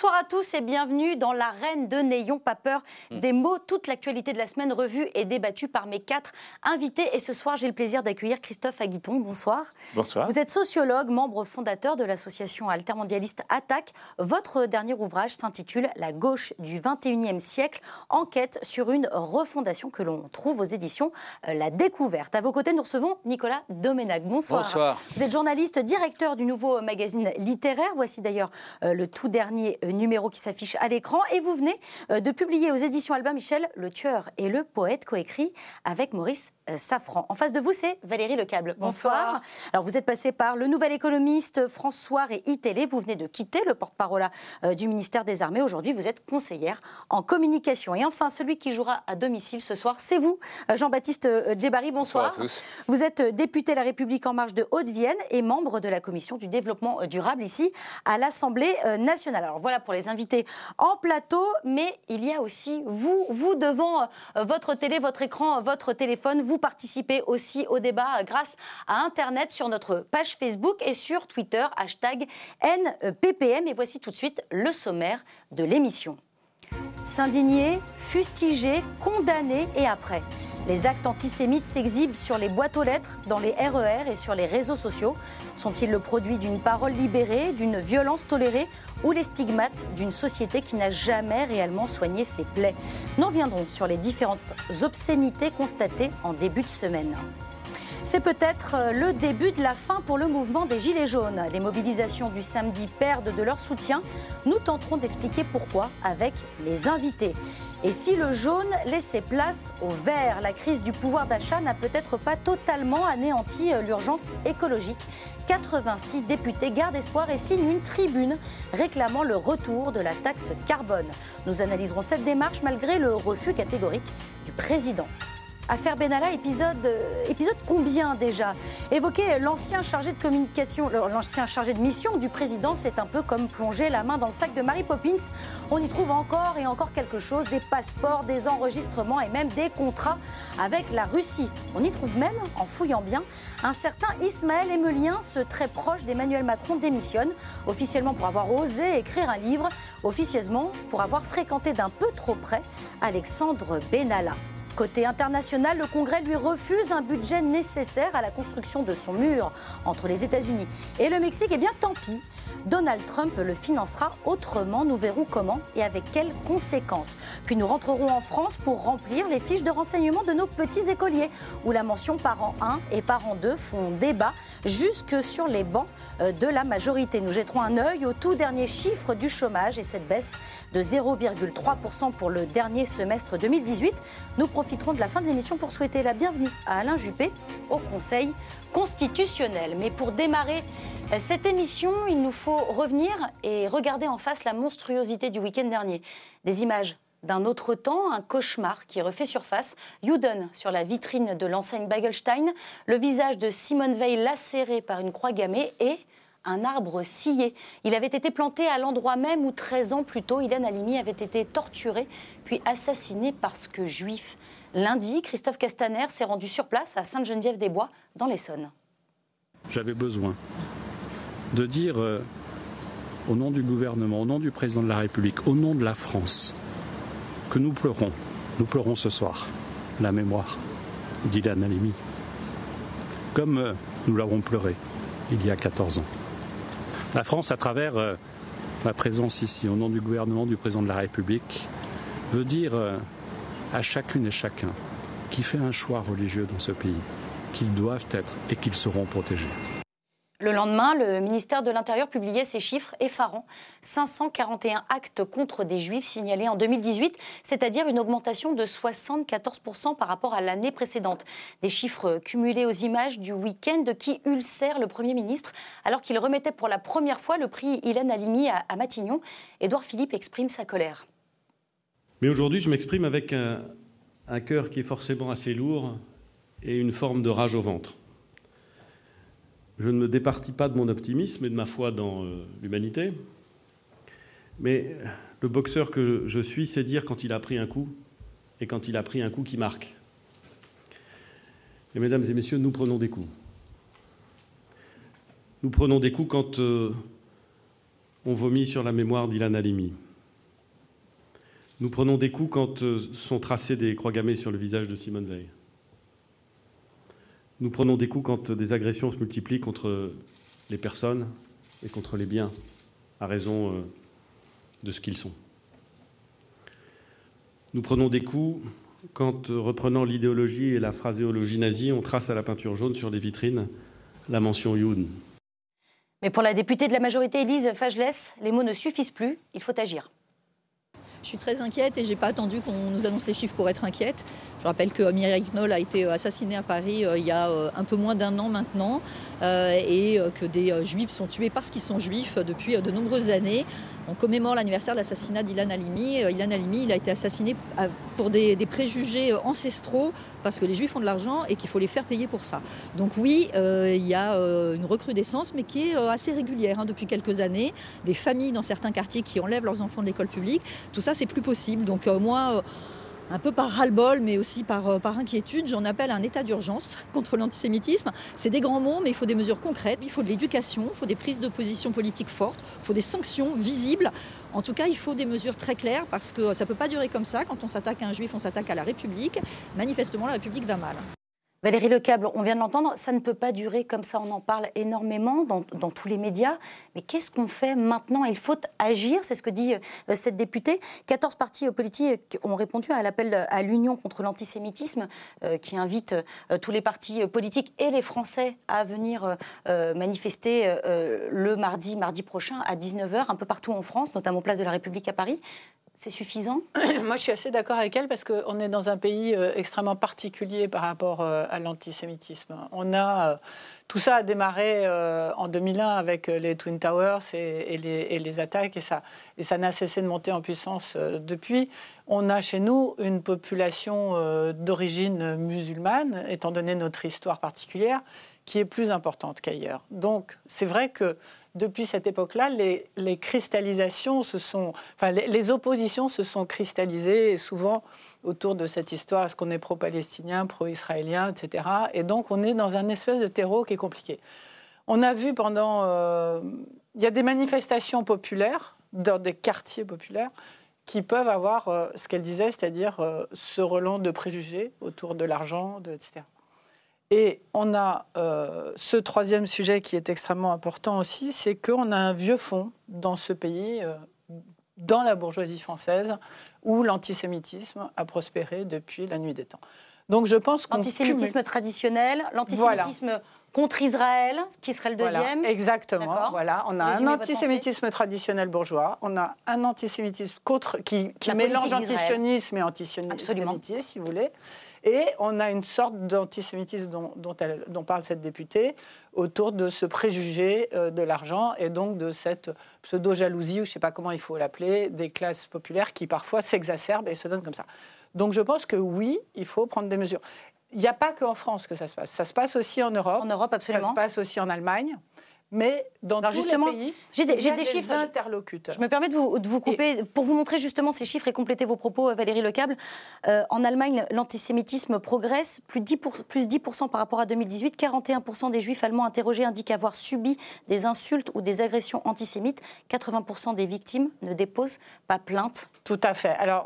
Bonsoir à tous et bienvenue dans l'arène de N'ayons pas peur mm. des mots. Toute l'actualité de la semaine revue et débattue par mes quatre invités. Et ce soir, j'ai le plaisir d'accueillir Christophe Aguiton. Bonsoir. Bonsoir. Vous êtes sociologue, membre fondateur de l'association altermondialiste Attaque. Votre dernier ouvrage s'intitule La gauche du 21e siècle, enquête sur une refondation que l'on trouve aux éditions euh, La Découverte. À vos côtés, nous recevons Nicolas Doménac. Bonsoir. Bonsoir. Vous êtes journaliste, directeur du nouveau magazine littéraire. Voici d'ailleurs euh, le tout dernier euh, numéro qui s'affiche à l'écran. Et vous venez euh, de publier aux éditions Albin Michel Le tueur et le poète, coécrit avec Maurice euh, Safran. En face de vous, c'est Valérie Lecable. Bonsoir. Bonsoir. Alors, vous êtes passé par Le Nouvel Économiste, François et iTélé. Vous venez de quitter le porte-parole du ministère des Armées. Aujourd'hui, vous êtes conseillère en communication. Et enfin, celui qui jouera à domicile ce soir, c'est vous, Jean-Baptiste Djebari. Bonsoir. Bonsoir à tous. Vous êtes député La République En Marche de Haute-Vienne et membre de la commission du développement durable ici à l'Assemblée nationale. Alors, voilà pour les invités en plateau, mais il y a aussi vous, vous devant euh, votre télé, votre écran, votre téléphone. Vous participez aussi au débat grâce à Internet sur notre page Facebook et sur Twitter, hashtag NPPM. Et voici tout de suite le sommaire de l'émission. S'indigner, fustiger, condamner et après. Les actes antisémites s'exhibent sur les boîtes aux lettres, dans les RER e et sur les réseaux sociaux. Sont-ils le produit d'une parole libérée, d'une violence tolérée ou les stigmates d'une société qui n'a jamais réellement soigné ses plaies? Nous reviendrons sur les différentes obscénités constatées en début de semaine. C'est peut-être euh, le début de la fin pour le mouvement des Gilets jaunes. Les mobilisations du samedi perdent de leur soutien. Nous tenterons d'expliquer pourquoi avec mes invités. Et si le jaune laissait place au vert, la crise du pouvoir d'achat n'a peut-être pas totalement anéanti euh, l'urgence écologique. 86 députés gardent espoir et signent une tribune réclamant le retour de la taxe carbone. Nous analyserons cette démarche malgré le refus catégorique du président. Affaire Benalla, épisode, euh, épisode combien déjà? Évoquer l'ancien chargé de communication, l'ancien chargé de mission du président, c'est un peu comme plonger la main dans le sac de Mary Poppins. On y trouve encore et encore quelque chose, des passeports, des enregistrements et même des contrats avec la Russie. On y trouve même, en fouillant bien, un certain Ismaël Emelien, ce très proche d'Emmanuel Macron, démissionne, officiellement pour avoir osé écrire un livre, officieusement pour avoir fréquenté d'un peu trop près Alexandre Benalla. Côté international, le Congrès lui refuse un budget nécessaire à la construction de son mur entre les États-Unis et le Mexique. Eh bien, tant pis. Donald Trump le financera autrement. Nous verrons comment et avec quelles conséquences. Puis nous rentrerons en France pour remplir les fiches de renseignement de nos petits écoliers, où la mention parent 1 et parent 2 font débat jusque sur les bancs euh, de la majorité. Nous jetterons un œil au tout dernier chiffre du chômage et cette baisse de 0,3% pour le dernier semestre 2018. Nous profiterons de la fin de l'émission pour souhaiter la bienvenue à Alain Juppé au Conseil constitutionnel. Mais pour démarrer cette émission, il nous faut revenir et regarder en face la monstruosité du week-end dernier. Des images d'un autre temps, un cauchemar qui refait surface. Juden sur la vitrine de l'enseigne Bagelstein, le visage de Simone Veil lacéré par une croix gammée et un arbre scié. Il avait été planté à l'endroit même où 13 ans plus tôt, Ilan Halimi avait été torturé puis assassiné parce que juif. Lundi, Christophe Castaner s'est rendu sur place à Sainte-Geneviève-des-Bois, dans l'Essonne. J'avais besoin de dire euh, au nom du gouvernement, au nom du président de la République, au nom de la France, que nous pleurons, nous pleurons ce soir la mémoire d'Ilan Halimi, comme euh, nous l'avons pleuré il y a 14 ans. La France, à travers euh, ma présence ici, au nom du gouvernement du président de la République, veut dire à chacune et chacun qui fait un choix religieux dans ce pays qu'ils doivent être et qu'ils seront protégés. Le lendemain, le ministère de l'Intérieur publiait ces chiffres effarants. 541 actes contre des juifs signalés en 2018, c'est-à-dire une augmentation de 74% par rapport à l'année précédente. Des chiffres cumulés aux images du week-end qui ulcèrent le Premier ministre alors qu'il remettait pour la première fois le prix Hélène Halimi à, Matignon. Édouard Philippe exprime sa colère. Mais aujourd'hui, je m'exprime avec un cœur qui est forcément assez lourd et une forme de rage au ventre je ne me départis pas de mon optimisme et de ma foi dans euh, l'humanité. Mais le boxeur que je suis sait dire quand il a pris un coup et quand il a pris un coup qui marque. Et mesdames et messieurs, nous prenons des coups. Nous prenons des coups quand euh, on vomit sur la mémoire d'Ilan Halimi. Nous prenons des coups quand euh, sont tracés des croix gammées sur le visage de Simone Veil. Nous prenons des coups quand des agressions se multiplient contre les personnes et contre les biens, à raison euh, de ce qu'ils sont. Nous prenons des coups quand, euh, reprenant l'idéologie et la phraséologie nazie, on trace à la peinture jaune sur des vitrines la mention Youn. Mais pour la députée de la majorité Élise Fagelès, les mots ne suffisent plus, il faut agir. Je suis très inquiète et je n'ai pas attendu qu'on nous annonce les chiffres pour être inquiète. Je rappelle que Mireille Knoll a été euh, assassinée à Paris euh, il y a euh, un peu moins d'un an maintenant et que des juifs sont tués parce qu'ils sont juifs depuis de nombreuses années. On commémore l'anniversaire de l'assassinat d'Ilan Halimi. Ilan Halimi, il a été assassiné pour des, préjugés ancestraux parce que les juifs ont de l'argent et qu'il faut les faire payer pour ça. Donc oui, il y a une recrudescence, mais qui est assez régulière hein, depuis quelques années. Des familles dans certains quartiers qui enlèvent leurs enfants de l'école publique. Tout ça, c'est plus possible. Donc moi un peu par ras-le-bol, mais aussi par, euh, inquiétude, j'en appelle un état d'urgence contre l'antisémitisme. C'est des grands mots, mais il faut des mesures concrètes, il faut de l'éducation, il faut des prises de position politiques fortes, il faut des sanctions visibles. En tout cas, il faut des mesures très claires parce que ça ne peut pas durer comme ça. Quand on s'attaque à un juif, on s'attaque à la République. Manifestement, la République va mal. Valérie Lecable, on vient de l'entendre, ça ne peut pas durer comme ça, on en parle énormément dans, tous les médias. Mais qu'est-ce qu'on fait maintenant? Il faut agir, c'est ce que dit euh, cette députée. 14 partis euh, politiques ont répondu à l'appel à l'Union contre l'antisémitisme, euh, qui invite tous les partis politiques et les Français à venir manifester le mardi, mardi prochain à 19h, un peu partout en France, notamment place de la République à Paris. C'est suffisant Moi, je suis assez d'accord avec elle parce qu'on est dans un pays euh, extrêmement particulier par rapport euh, à l'antisémitisme. On a euh, tout ça a démarré en 2001 avec les Twin Towers et, les, attaques et ça et ça n'a cessé de monter en puissance depuis. On a chez nous une population d'origine musulmane, étant donné notre histoire particulière, qui est plus importante qu'ailleurs. Donc, c'est vrai que depuis cette époque-là, les, cristallisations se sont, enfin, les, oppositions se sont cristallisées souvent autour de cette histoire, est-ce qu'on est pro-palestinien, pro-israélien, etc. Et donc on est dans un espèce de terreau qui est compliqué. On a vu pendant, euh, il y a des manifestations populaires dans des quartiers populaires qui peuvent avoir euh, ce qu'elle disait, c'est-à-dire euh, ce relent de préjugés autour de l'argent, etc. Et on a euh, ce troisième sujet qui est extrêmement important aussi, c'est qu'on a un vieux fond dans ce pays, euh, dans la bourgeoisie française, où l'antisémitisme a prospéré depuis la nuit des temps. Donc je pense qu'on l'antisémitisme traditionnel, l'antisémitisme contre Israël, qui serait le deuxième. exactement. Voilà, on a un antisémitisme traditionnel bourgeois, on a un antisémitisme contre qui, mélange antisionisme et antisémitisme, si vous voulez. Et on a une sorte d'antisémitisme dont, dont, parle cette députée autour de ce préjugé euh, de l'argent et donc de cette pseudo-jalousie, ou je ne sais pas comment il faut l'appeler, des classes populaires qui parfois s'exacerbent et se donnent comme ça. Donc je pense que oui, il faut prendre des mesures. Il n'y a pas qu'en France que ça se passe. Ça se passe aussi en Europe. En Europe, absolument. Ça se passe aussi en Allemagne. Mais dans tous justement, les pays, j'ai des, des, chiffres. interlocuteurs. Je me permets de vous, de vous couper pour vous montrer justement ces chiffres et compléter vos propos, euh, Valérie Lecable. Euh, en Allemagne, l'antisémitisme progresse, plus 10%, plus 10 par rapport à 2018. 41% des juifs allemands interrogés indiquent avoir subi des insultes ou des agressions antisémites. 80% des victimes ne déposent pas plainte. Tout à fait. Alors,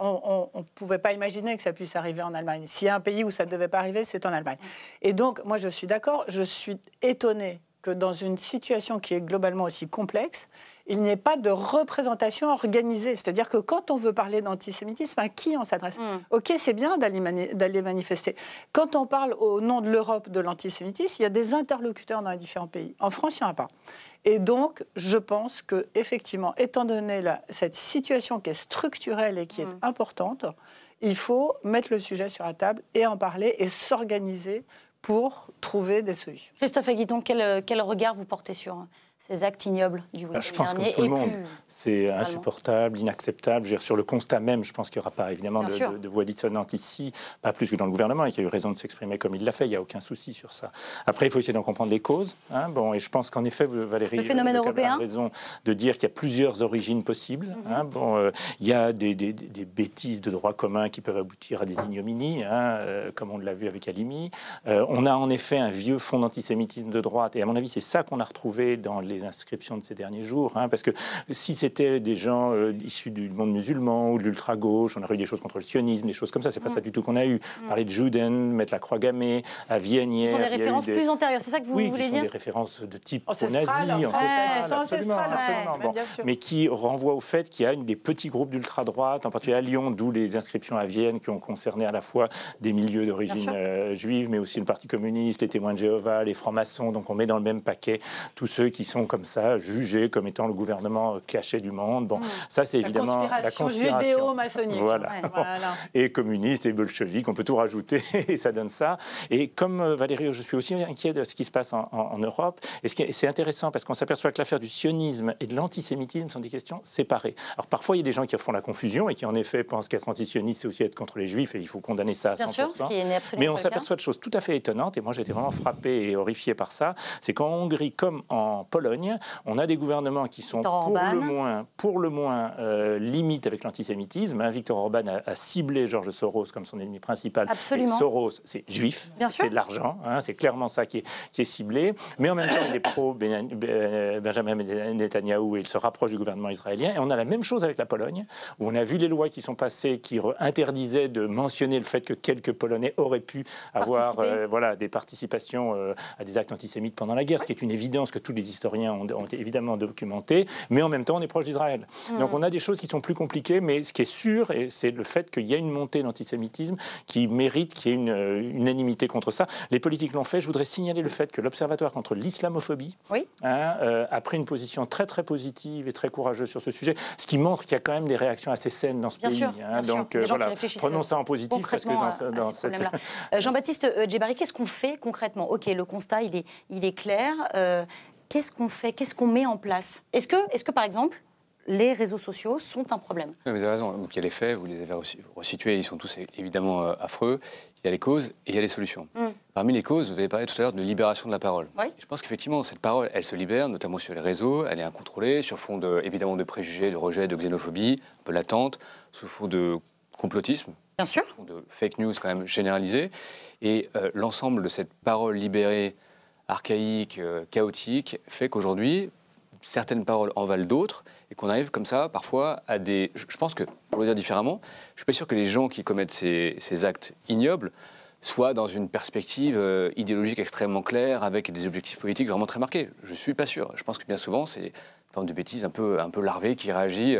on ne pouvait pas imaginer que ça puisse arriver en Allemagne. S'il y a un pays où ça ne devait pas arriver, c'est en Allemagne. Et donc, moi, je suis d'accord. Je suis étonnée que dans une situation qui est globalement aussi complexe, il n'y ait pas de représentation organisée. C'est-à-dire que quand on veut parler d'antisémitisme, à qui on s'adresse mm. Ok, c'est bien d'aller manifester. Quand on parle au nom de l'Europe de l'antisémitisme, il y a des interlocuteurs dans les différents pays. En France, il n'y en a pas. Et donc, je pense que effectivement, étant donné cette situation qui est structurelle et qui est mm. importante, il faut mettre le sujet sur la table et en parler et s'organiser pour trouver des solutions. Christophe Aguidon, quel, quel regard vous portez sur ces actes ignobles du week-end Je pense que tout le monde, c'est insupportable, inacceptable. Dire, sur le constat même, je pense qu'il n'y aura pas évidemment de, de, voix dissonante ici, pas plus que dans le gouvernement, et qui a eu raison de s'exprimer comme il l'a fait. Il n'y a aucun souci sur ça. Après, il faut essayer d'en comprendre les causes. Hein. bon, et je pense qu'en effet, Valérie, le phénomène européen. a raison de dire qu'il y a plusieurs origines possibles. Mhm. hein. bon, euh, il y a des, des, des, bêtises de droit commun qui peuvent aboutir à des ignominies, hein, euh, comme on l'a vu avec Alimi. Euh, on a en effet un vieux fond d'antisémitisme de droite, et à mon avis, c'est ça qu'on a retrouvé dans les les inscriptions de ces derniers jours. Hein, parce que si c'était des gens euh, issus du monde musulman ou de l'ultra-gauche, on aurait eu des choses contre le sionisme, des choses comme ça. C'est pas ça mm. du tout qu'on a eu. Mm. Parler de Juden, mettre la croix gammée à Vienne Ce sont des références plus antérieures, c'est ça que vous oui, voulez qui dire sont des références de type nazi, absolument, mais qui renvoient au fait qu'il y a une des petits groupes d'ultra-droite, en particulier à Lyon, d'où les inscriptions à Vienne qui ont concerné à la fois des milieux d'origine euh, juive, mais aussi le Parti communiste, les témoins de Jéhovah, les francs-maçons. Donc on met dans le même paquet tous ceux qui sont comme ça jugés comme étant le gouvernement caché du monde. Bon, hmm. ça c'est évidemment la conspiration judéo-maçonnique. Voilà. et communiste et bolchevique, on peut tout rajouter et ça donne ça. Et comme euh, Valérie, je suis aussi inquiet de ce qui se passe en, Europe. Et c'est intéressant parce qu'on s'aperçoit que l'affaire du sionisme et de l'antisémitisme sont des questions séparées. Alors parfois il y a des gens qui font la confusion et qui en effet pensent qu'être antisioniste c'est aussi être contre les juifs et il faut condamner ça à 100%. Bien sûr, ce qui est Mais on s'aperçoit de choses tout à fait étonnantes et moi j'ai été vraiment frappé et horrifié par ça. C'est qu'en Hongrie comme en Pologne, on a des gouvernements qui sont pour le moins, pour le moins euh, limite avec l'antisémitisme. Hein, Victor Orban a, ciblé George Soros comme son ennemi principal. Absolument. Soros, c'est juif, c'est de l'argent, hein, c'est clairement ça qui est, qui est, ciblé. Mais en même temps, il est pro Benjamin Netanyahu et il se rapproche du gouvernement israélien. Et on a la même chose avec la Pologne, où on a vu les lois qui sont passées qui interdisaient de mentionner le fait que quelques Polonais auraient pu avoir euh, voilà, des participations euh, à des actes antisémites pendant la guerre, ce qui est une évidence que tous les historiens ont, ont évidemment documenté. Mais en même temps, on est proche d'Israël. Mm. Donc on a des choses qui sont plus compliquées, mais ce qui est sûr, c'est le fait qu'il y a une montée d'antisémitisme qui mérite qu'il y ait une euh, unanimité contre ça. Les politiques l'ont fait. Je voudrais signaler le fait que l'Observatoire contre l'islamophobie hein, a pris une position très très positive et très courageuse sur ce sujet, ce qui montre qu'il y a quand même des réactions assez saines dans ce pays. Hein. Donc voilà, prenons ça en positif parce que dans, dans cette... Euh, Jean-Baptiste euh, Djebari, qu'est-ce qu'on fait concrètement? Ok, le constat, il est, il est clair. Euh, qu'est-ce qu'on fait Qu'est-ce qu'on met en place? Est-ce que, est que, par exemple, les réseaux sociaux sont un problème? vous avez raison. Donc, il y a les faits, vous les avez resitués, ils sont tous évidemment affreux. Il y a les causes et il y a les solutions. Mm. Parmi les causes, vous avez parlé tout à l'heure de libération de la parole. Je pense qu'effectivement, cette parole, elle se libère, notamment sur les réseaux, elle est incontrôlée, sur fond de, évidemment de préjugés, de rejet, de xénophobie, un peu latente, sous fond de complotisme, Bien sûr. de fake news quand même généralisées. Et euh, l'ensemble de cette parole libérée, archaïque, euh, chaotique, fait qu'aujourd'hui, certaines paroles en valent d'autres et qu'on arrive comme ça parfois à des... Je pense que, pour le dire différemment, je suis pas sûr que les gens qui commettent ces, actes ignobles soient dans une perspective euh, idéologique extrêmement claire avec des objectifs politiques vraiment très marqués. Je suis pas sûr. Je pense que bien souvent, c'est une forme de bêtise un peu, un peu larvée qui réagit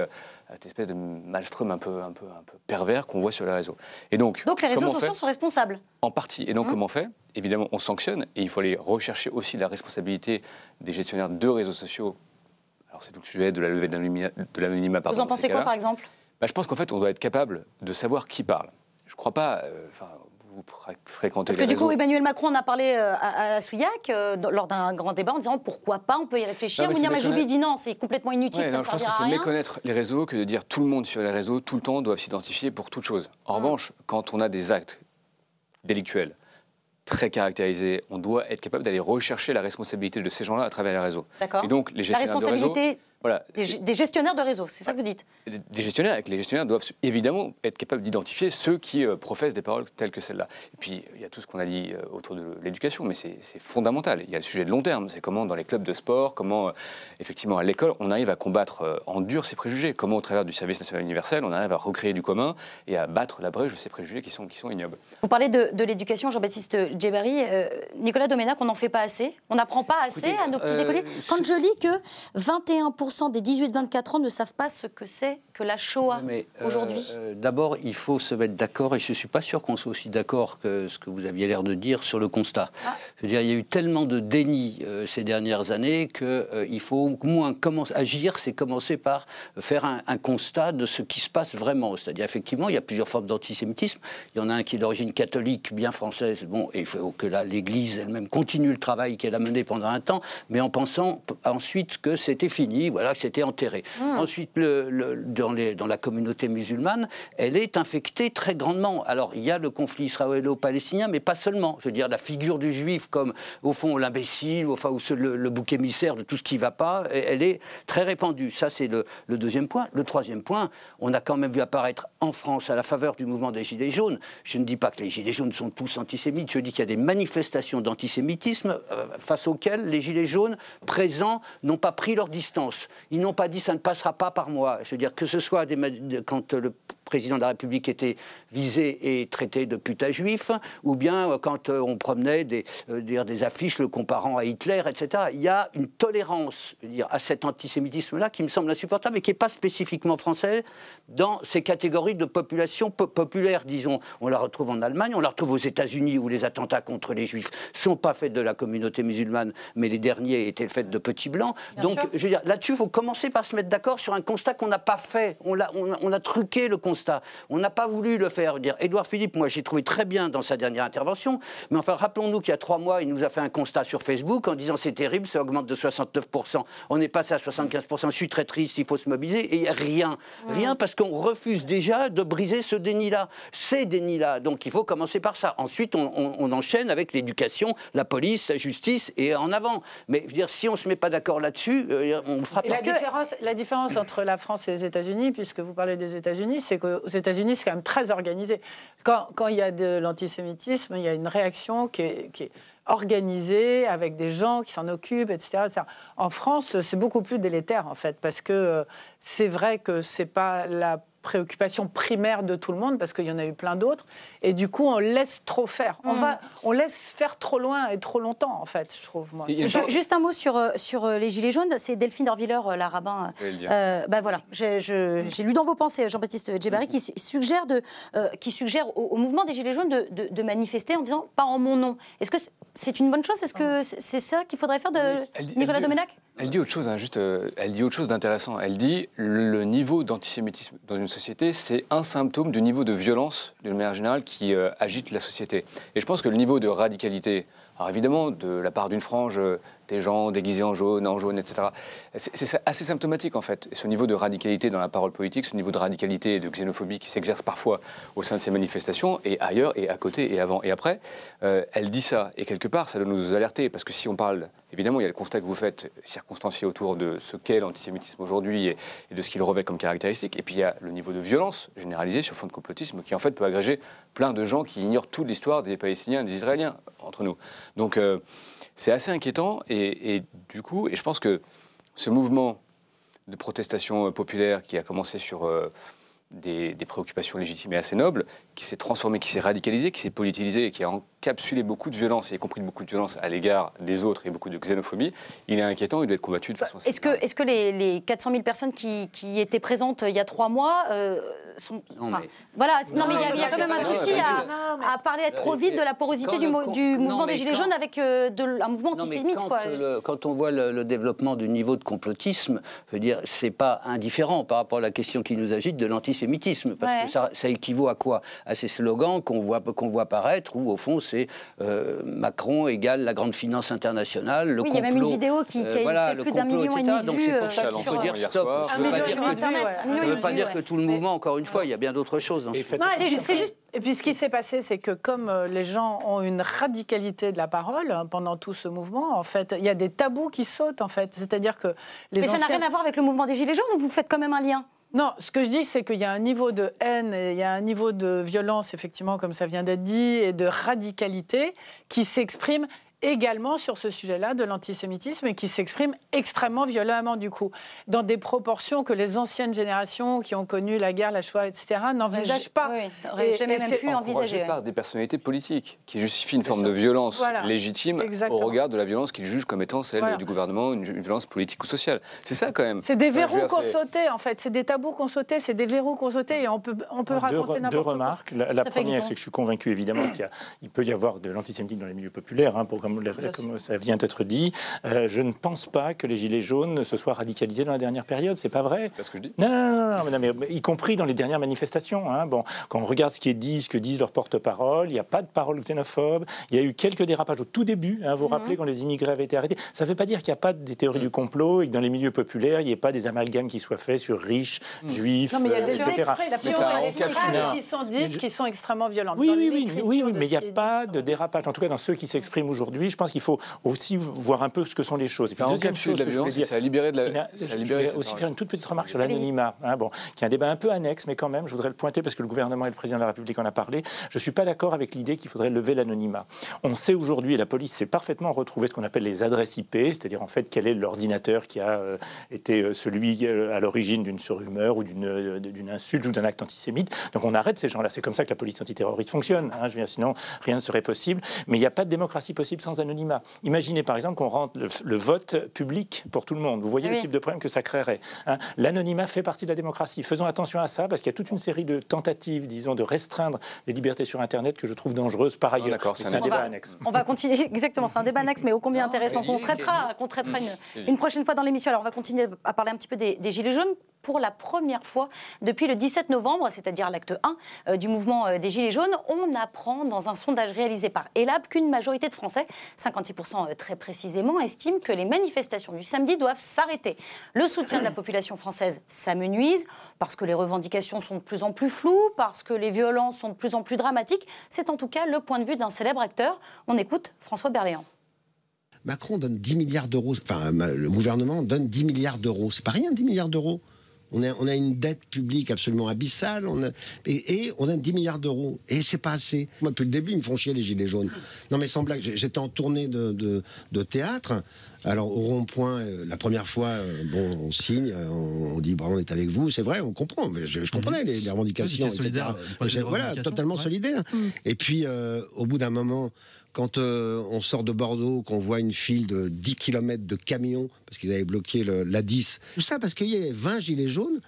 cette espèce de maelstrom un peu, un peu, un peu pervers qu'on voit sur les réseaux. Et donc, donc les réseaux sociaux sont responsables En partie. Et donc, mmh. comment on fait? Évidemment, on sanctionne et il faut aller rechercher aussi la responsabilité des gestionnaires de réseaux sociaux. Alors, c'est tout le sujet de la levée de l'anonymat. Vous en pensez quoi, par exemple? Bah, Je pense qu'en fait, on doit être capable de savoir qui parle. Je ne crois pas. Euh, vous fréquentez Parce que du coup, Emmanuel Macron en a parlé euh, à, Souillac euh, lors d'un grand débat en disant pourquoi pas, on peut y réfléchir. Mounir Majoubi dit non, c'est complètement inutile, ça ne servira à rien. C'est méconnaître les réseaux que de dire tout le monde sur les réseaux, tout le temps, doivent s'identifier pour toute chose. En mm. revanche, quand on a des actes délictuels, très caractérisés, on doit être capable d'aller rechercher la responsabilité de ces gens-là à travers les réseaux. D'accord. Et donc, les gestionnaires la responsabilité... de réseau des, gestionnaires de réseau, c'est ça que vous dites? Des gestionnaires, et que les gestionnaires doivent évidemment être capables d'identifier ceux qui euh, professent des paroles telles que celles-là. Et puis, il y a tout ce qu'on a dit euh, autour de l'éducation, mais c'est fondamental. Il y a le sujet de long terme, c'est comment dans les clubs de sport, comment, euh, effectivement, à l'école, on arrive à combattre en dur ces préjugés, comment au travers du service national universel, on arrive à recréer du commun et à battre la brèche de ces préjugés qui sont, qui sont ignobles. Vous parlez de, l'éducation, Jean-Baptiste Djebari. Nicolas Doménac, on n'en fait pas assez? On n'apprend pas assez à nos petits écoliers? Quand je lis que 21% des 18-24 4 ans ne savent pas ce que c'est que la Shoah euh, aujourd'hui euh, D'abord, il faut se mettre d'accord, et je ne suis pas sûr qu'on soit aussi d'accord que ce que vous aviez l'air de dire sur le constat. Ah. Je veux dire, il y a eu tellement de déni euh, ces dernières années qu'il faut au moins commencer, agir, c'est commencer par faire un, constat de ce qui se passe vraiment. C'est-à-dire, effectivement, il y a plusieurs formes d'antisémitisme. Il y en a un qui est d'origine catholique, bien française. Bon, et il faut que l'Église elle-même continue le travail qu'elle a mené pendant un temps, mais en pensant ensuite que c'était fini. Voilà, voilà, que c'était enterré. Hmm. Ensuite, le, dans, la communauté musulmane, elle est infectée très grandement. Alors, il y a le conflit israélo-palestinien, mais pas seulement. Je veux dire, la figure du juif comme, au fond, l'imbécile, enfin, ou le, le, bouc émissaire de tout ce qui ne va pas, elle est très répandue. Ça, c'est le, le deuxième point. Le troisième point, on a quand même vu apparaître en France, à la faveur du mouvement des Gilets jaunes, je ne dis pas que les Gilets jaunes sont tous antisémites, je dis qu'il y a des manifestations d'antisémitisme euh, face auxquelles les Gilets jaunes présents n'ont pas pris leur distance. Ils n'ont pas dit ça ne passera pas par moi. Je veux dire que ce soit quand le président de la République était visé et traité de putain juif, ou bien euh, quand euh, on promenait des, des affiches le comparant à Hitler, etc. Il y a une tolérance dire, à cet antisémitisme-là qui me semble insupportable et qui n'est pas spécifiquement français dans ces catégories de population populaire, disons. On la retrouve en Allemagne, on la retrouve aux États-Unis où les attentats contre les juifs ne sont pas faits de la communauté musulmane, mais les derniers étaient faits de petits blancs. Donc, je veux dire, là-dessus, il faut commencer par se mettre d'accord sur un constat qu'on n'a pas fait. On a, on, a, truqué le constat. On n'a pas voulu le faire. Dire, Édouard Philippe, moi, j'ai trouvé très bien dans sa dernière intervention, mais enfin, rappelons-nous qu'il y a trois mois, il nous a fait un constat sur Facebook en disant c'est terrible, ça augmente de 69%. On est passé à 75%. Je suis très triste, il faut se mobiliser. Et il n'y a rien. Rien parce qu'on refuse déjà de briser ce déni-là ces dénis-là. Donc il faut commencer par ça. Ensuite, on, enchaîne avec l'éducation, la police, la justice et en avant. Mais je veux dire, si on ne se met pas d'accord là-dessus, euh, on fera pas. La différence, la différence entre la France et les États-Unis, puisque vous parlez des États-Unis, c'est qu'aux États-Unis, c'est quand même très organisé. Quand, il y a de l'antisémitisme, il y a une réaction qui est, qui est organisée, avec des gens qui s'en occupent, etc., etc., En France, c'est beaucoup plus délétère, en fait, parce que euh, c'est vrai que c'est pas la préoccupation primaire de tout le monde, parce qu'il y en a eu plein d'autres. Et du coup, on laisse trop faire. On, mm. va, on laisse faire trop loin et trop longtemps, en fait, je trouve. Moi. Juste un mot sur, euh, sur euh, les Gilets jaunes. C'est Delphine Dorviller, euh, la rabbin. Euh, bah voilà, j'ai lu dans vos pensées, Jean-Baptiste Djebari, qui suggère, de, qui suggère au, mouvement des Gilets jaunes de, de, manifester en disant pas en mon nom. Est-ce que c'est une bonne chose? Est-ce que c'est ça qu'il faudrait faire de Nicolas Domenac elle dit autre chose, hein, juste, elle dit autre chose d'intéressant. Elle dit le niveau d'antisémitisme dans une c'est un symptôme du niveau de violence, d'une manière générale, qui euh, agite la société. Et je pense que le niveau de radicalité, alors évidemment, de la part d'une frange euh, des gens déguisés en jaune, en jaune, etc. C'est assez symptomatique en fait. ce niveau de radicalité dans la parole politique, ce niveau de radicalité et de xénophobie qui s'exerce parfois au sein de ces manifestations et ailleurs et à côté et avant et après, euh, elle dit ça. Et quelque part, ça doit nous alerter parce que si on parle, évidemment, il y a le constat que vous faites circonstancié autour de ce qu'est l'antisémitisme aujourd'hui et, de ce qu'il revêt comme caractéristique. Et puis il y a le niveau de violence généralisée sur fond de complotisme qui en fait peut agréger plein de gens qui ignorent toute l'histoire des Palestiniens et des Israéliens entre nous. Donc euh, c'est assez inquiétant et, du coup, et je pense que ce mouvement de protestation euh, populaire qui a commencé sur euh, des, des, préoccupations légitimes et assez nobles, qui s'est transformé, qui s'est radicalisé, qui s'est politisé et qui a encapsulé beaucoup de violence, y compris beaucoup de violence à l'égard des autres et beaucoup de xénophobie, il est inquiétant, il doit être combattu de façon... Est-ce que, est que les, les, 400 000 personnes qui, qui, étaient présentes euh, il y a trois mois euh, sont... Non, mais... Voilà, non, mais il y, a quand même un souci à, parler trop vite de la porosité du, du mouvement des Gilets jaunes avec euh, de, un mouvement qui s'imite. Quand, quand on voit le, développement du niveau de complotisme, je veux dire, c'est pas indifférent par rapport à la question qui nous agite de l'antisémitisme, parce que ça, ça équivaut à quoi? À ces slogans qu'on voit, qu'on voit apparaître, où au fond c'est euh, Macron égale la grande finance internationale, le oui, complot. il y a même une vidéo qui, qui a fait plus d'un million et demi de vues. Donc c'est pour ça qu'il faut dire stop. Ça ne veut pas dire que tout le mouvement, encore une fois, il y a bien d'autres choses. C'est juste et puis ce qui s'est passé, c'est que comme euh, les gens ont une radicalité de la parole hein, pendant tout ce mouvement, en fait, il y a des tabous qui sautent, en fait. C'est-à-dire que les Mais ça n'a rien à voir avec le mouvement des Gilets jaunes ou vous faites quand même un lien? Non, ce que je dis, c'est qu'il y a un niveau de haine, et il y a un niveau de violence, effectivement, comme ça vient d'être dit, et de radicalité qui s'exprime également sur ce sujet-là de l'antisémitisme et qui s'exprime extrêmement violemment du coup, dans des proportions que les anciennes générations qui ont connu la guerre, la Shoah, etc., n'envisagent pas. Oui, et, jamais même pu envisager. par des personnalités politiques qui justifient une forme de violence légitime au regard de la violence qu'ils jugent comme étant celle du gouvernement, une, violence politique ou sociale. C'est ça quand même. C'est des verrous qu'on sautait en fait, c'est des tabous qu'on sautait, c'est des verrous qu'on sautait et on peut, on peut raconter n'importe quoi. Deux remarques. La, première, c'est que je suis convaincu évidemment qu'il peut y avoir de l'antisémitisme dans les milieux populaires, hein, pour comme comme, ça vient d'être dit, euh, je ne pense pas que les Gilets jaunes se soient radicalisés dans la dernière période. C'est pas vrai. C'est ce que je dis. Non, non, non, mais, y compris dans les dernières manifestations. Hein. Bon, quand on regarde ce qui est dit, ce que disent leurs porte-parole, il n'y a pas de parole xénophobe. Il y a eu quelques dérapages au tout début. Hein, vous vous rappelez quand les immigrés avaient été arrêtés? Ça ne veut pas dire qu'il n'y a pas des théories du complot et que dans les milieux populaires, il n'y ait pas des amalgames qui soient faits sur riches, mhm. juifs, non, mais il y a des etc. qui sont dites qui sont extrêmement violentes. Oui, oui, oui, oui, oui, mais il n'y a pas de dérapage. En tout cas, dans ceux qui s'expriment aujourd'hui, je pense qu'il faut aussi voir un peu ce que sont les choses. Et puis, deuxième chose que je dire, ça a libéré de la. Ça a aussi faire une toute petite remarque sur l'anonymat. Hein, bon, qui est un débat un peu annexe, mais quand même, je voudrais le pointer parce que le gouvernement et le président de la République en a parlé. Je ne suis pas d'accord avec l'idée qu'il faudrait lever l'anonymat. On sait aujourd'hui, et la police sait parfaitement retrouver ce qu'on appelle les adresses IP, c'est-à-dire en fait quel est l'ordinateur qui a euh, été euh, celui euh, à l'origine d'une surhumeur ou d'une insulte ou d'un acte antisémite. Donc on arrête ces gens-là. C'est comme ça que la police antiterroriste fonctionne. Hein, je veux dire, sinon rien ne serait possible. Mais il n'y a pas de démocratie possible sans anonymat. Imaginez par exemple qu'on rende le, vote public pour tout le monde. Vous voyez le type de problème que ça créerait. Hein. L'anonymat fait partie de la démocratie. Faisons attention à ça parce qu'il y a toute une série de tentatives, disons, de restreindre les libertés sur Internet que je trouve dangereuses par ailleurs. c'est un, débat annexe. On va continuer exactement. C'est un débat annexe, mais ô combien intéressant qu'on traitera, qu'on traitera une, prochaine fois dans l'émission. Alors on va continuer à parler un petit peu des gilets jaunes pour la première fois depuis le 17 novembre, c'est-à-dire l'acte 1 euh, du mouvement euh, des Gilets jaunes, on apprend dans un sondage réalisé par ELAB qu'une majorité de Français, 56% euh, très précisément, estiment que les manifestations du samedi doivent s'arrêter. Le soutien de la population française s'amenuise parce que les revendications sont de plus en plus floues, parce que les violences sont de plus en plus dramatiques. C'est en tout cas le point de vue d'un célèbre acteur. On écoute François Berléand. Macron donne 10 milliards d'euros, enfin le gouvernement donne 10 milliards d'euros. C'est pas rien 10 milliards d'euros? On a, une dette publique absolument abyssale. Et, on a 10 milliards d'euros. Et c'est pas assez. Moi, depuis le début, ils me font chier les gilets jaunes. Non, mais sans blague, j'étais en tournée de, théâtre. Alors, au rond-point, euh, la première fois, euh, bon, on signe, euh, on, dit, bon, on est avec vous. C'est vrai, on comprend. Je, comprenais les, revendications, etc. Voilà, totalement solidaire. Mm. Et puis, au bout d'un moment, quand euh, on sort de Bordeaux, qu'on voit une file de 10 km de camions, parce qu'ils avaient bloqué la 10, tout ça parce qu'il y avait 20 gilets jaunes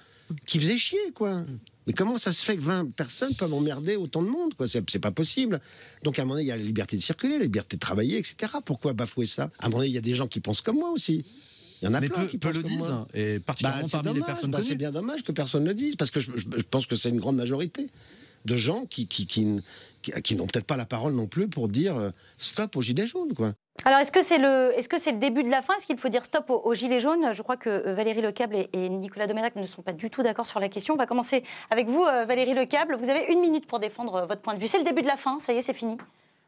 qui faisaient chier, quoi. Mais comment ça se fait que 20 personnes peuvent emmerder autant de monde quoi? C'est pas possible. Donc à un moment donné, il y a la liberté de circuler, la liberté de travailler, etc. Pourquoi bafouer ça? À un moment donné, il y a des gens qui pensent comme moi aussi. Il y en a plein qui le disent, et particulièrement bah, parmi les personnes bah, C'est bien dommage que personne ne le dise, parce que je, pense que c'est une grande majorité de gens qui, qui, qui, qui, n'ont peut-être pas la parole non plus pour dire euh, stop aux gilets jaunes, quoi. Alors, est-ce que c'est le, est-ce que c'est le début de la fin? Est-ce qu'il faut dire stop aux, gilets jaunes? Je crois que euh, Valérie Lecable et, et Nicolas Domenac ne sont pas du tout d'accord sur la question. On va commencer avec vous, euh, Valérie Lecable. Vous avez une minute pour défendre votre point de vue. C'est le début de la fin. Ça y est, c'est fini.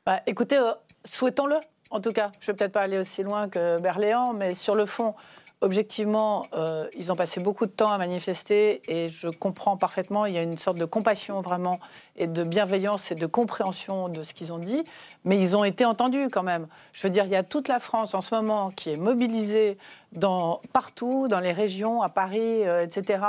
Bah, écoutez, souhaitons-le. En tout cas, je ne vais peut-être pas aller aussi loin que Berléand, mais sur le fond, objectivement, euh, ils ont passé beaucoup de temps à manifester et je comprends parfaitement, il y a une sorte de compassion vraiment et de bienveillance et de compréhension de ce qu'ils ont dit, mais ils ont été entendus quand même. Je veux dire, il y a toute la France en ce moment qui est mobilisée partout, dans les régions, à Paris, euh, etc.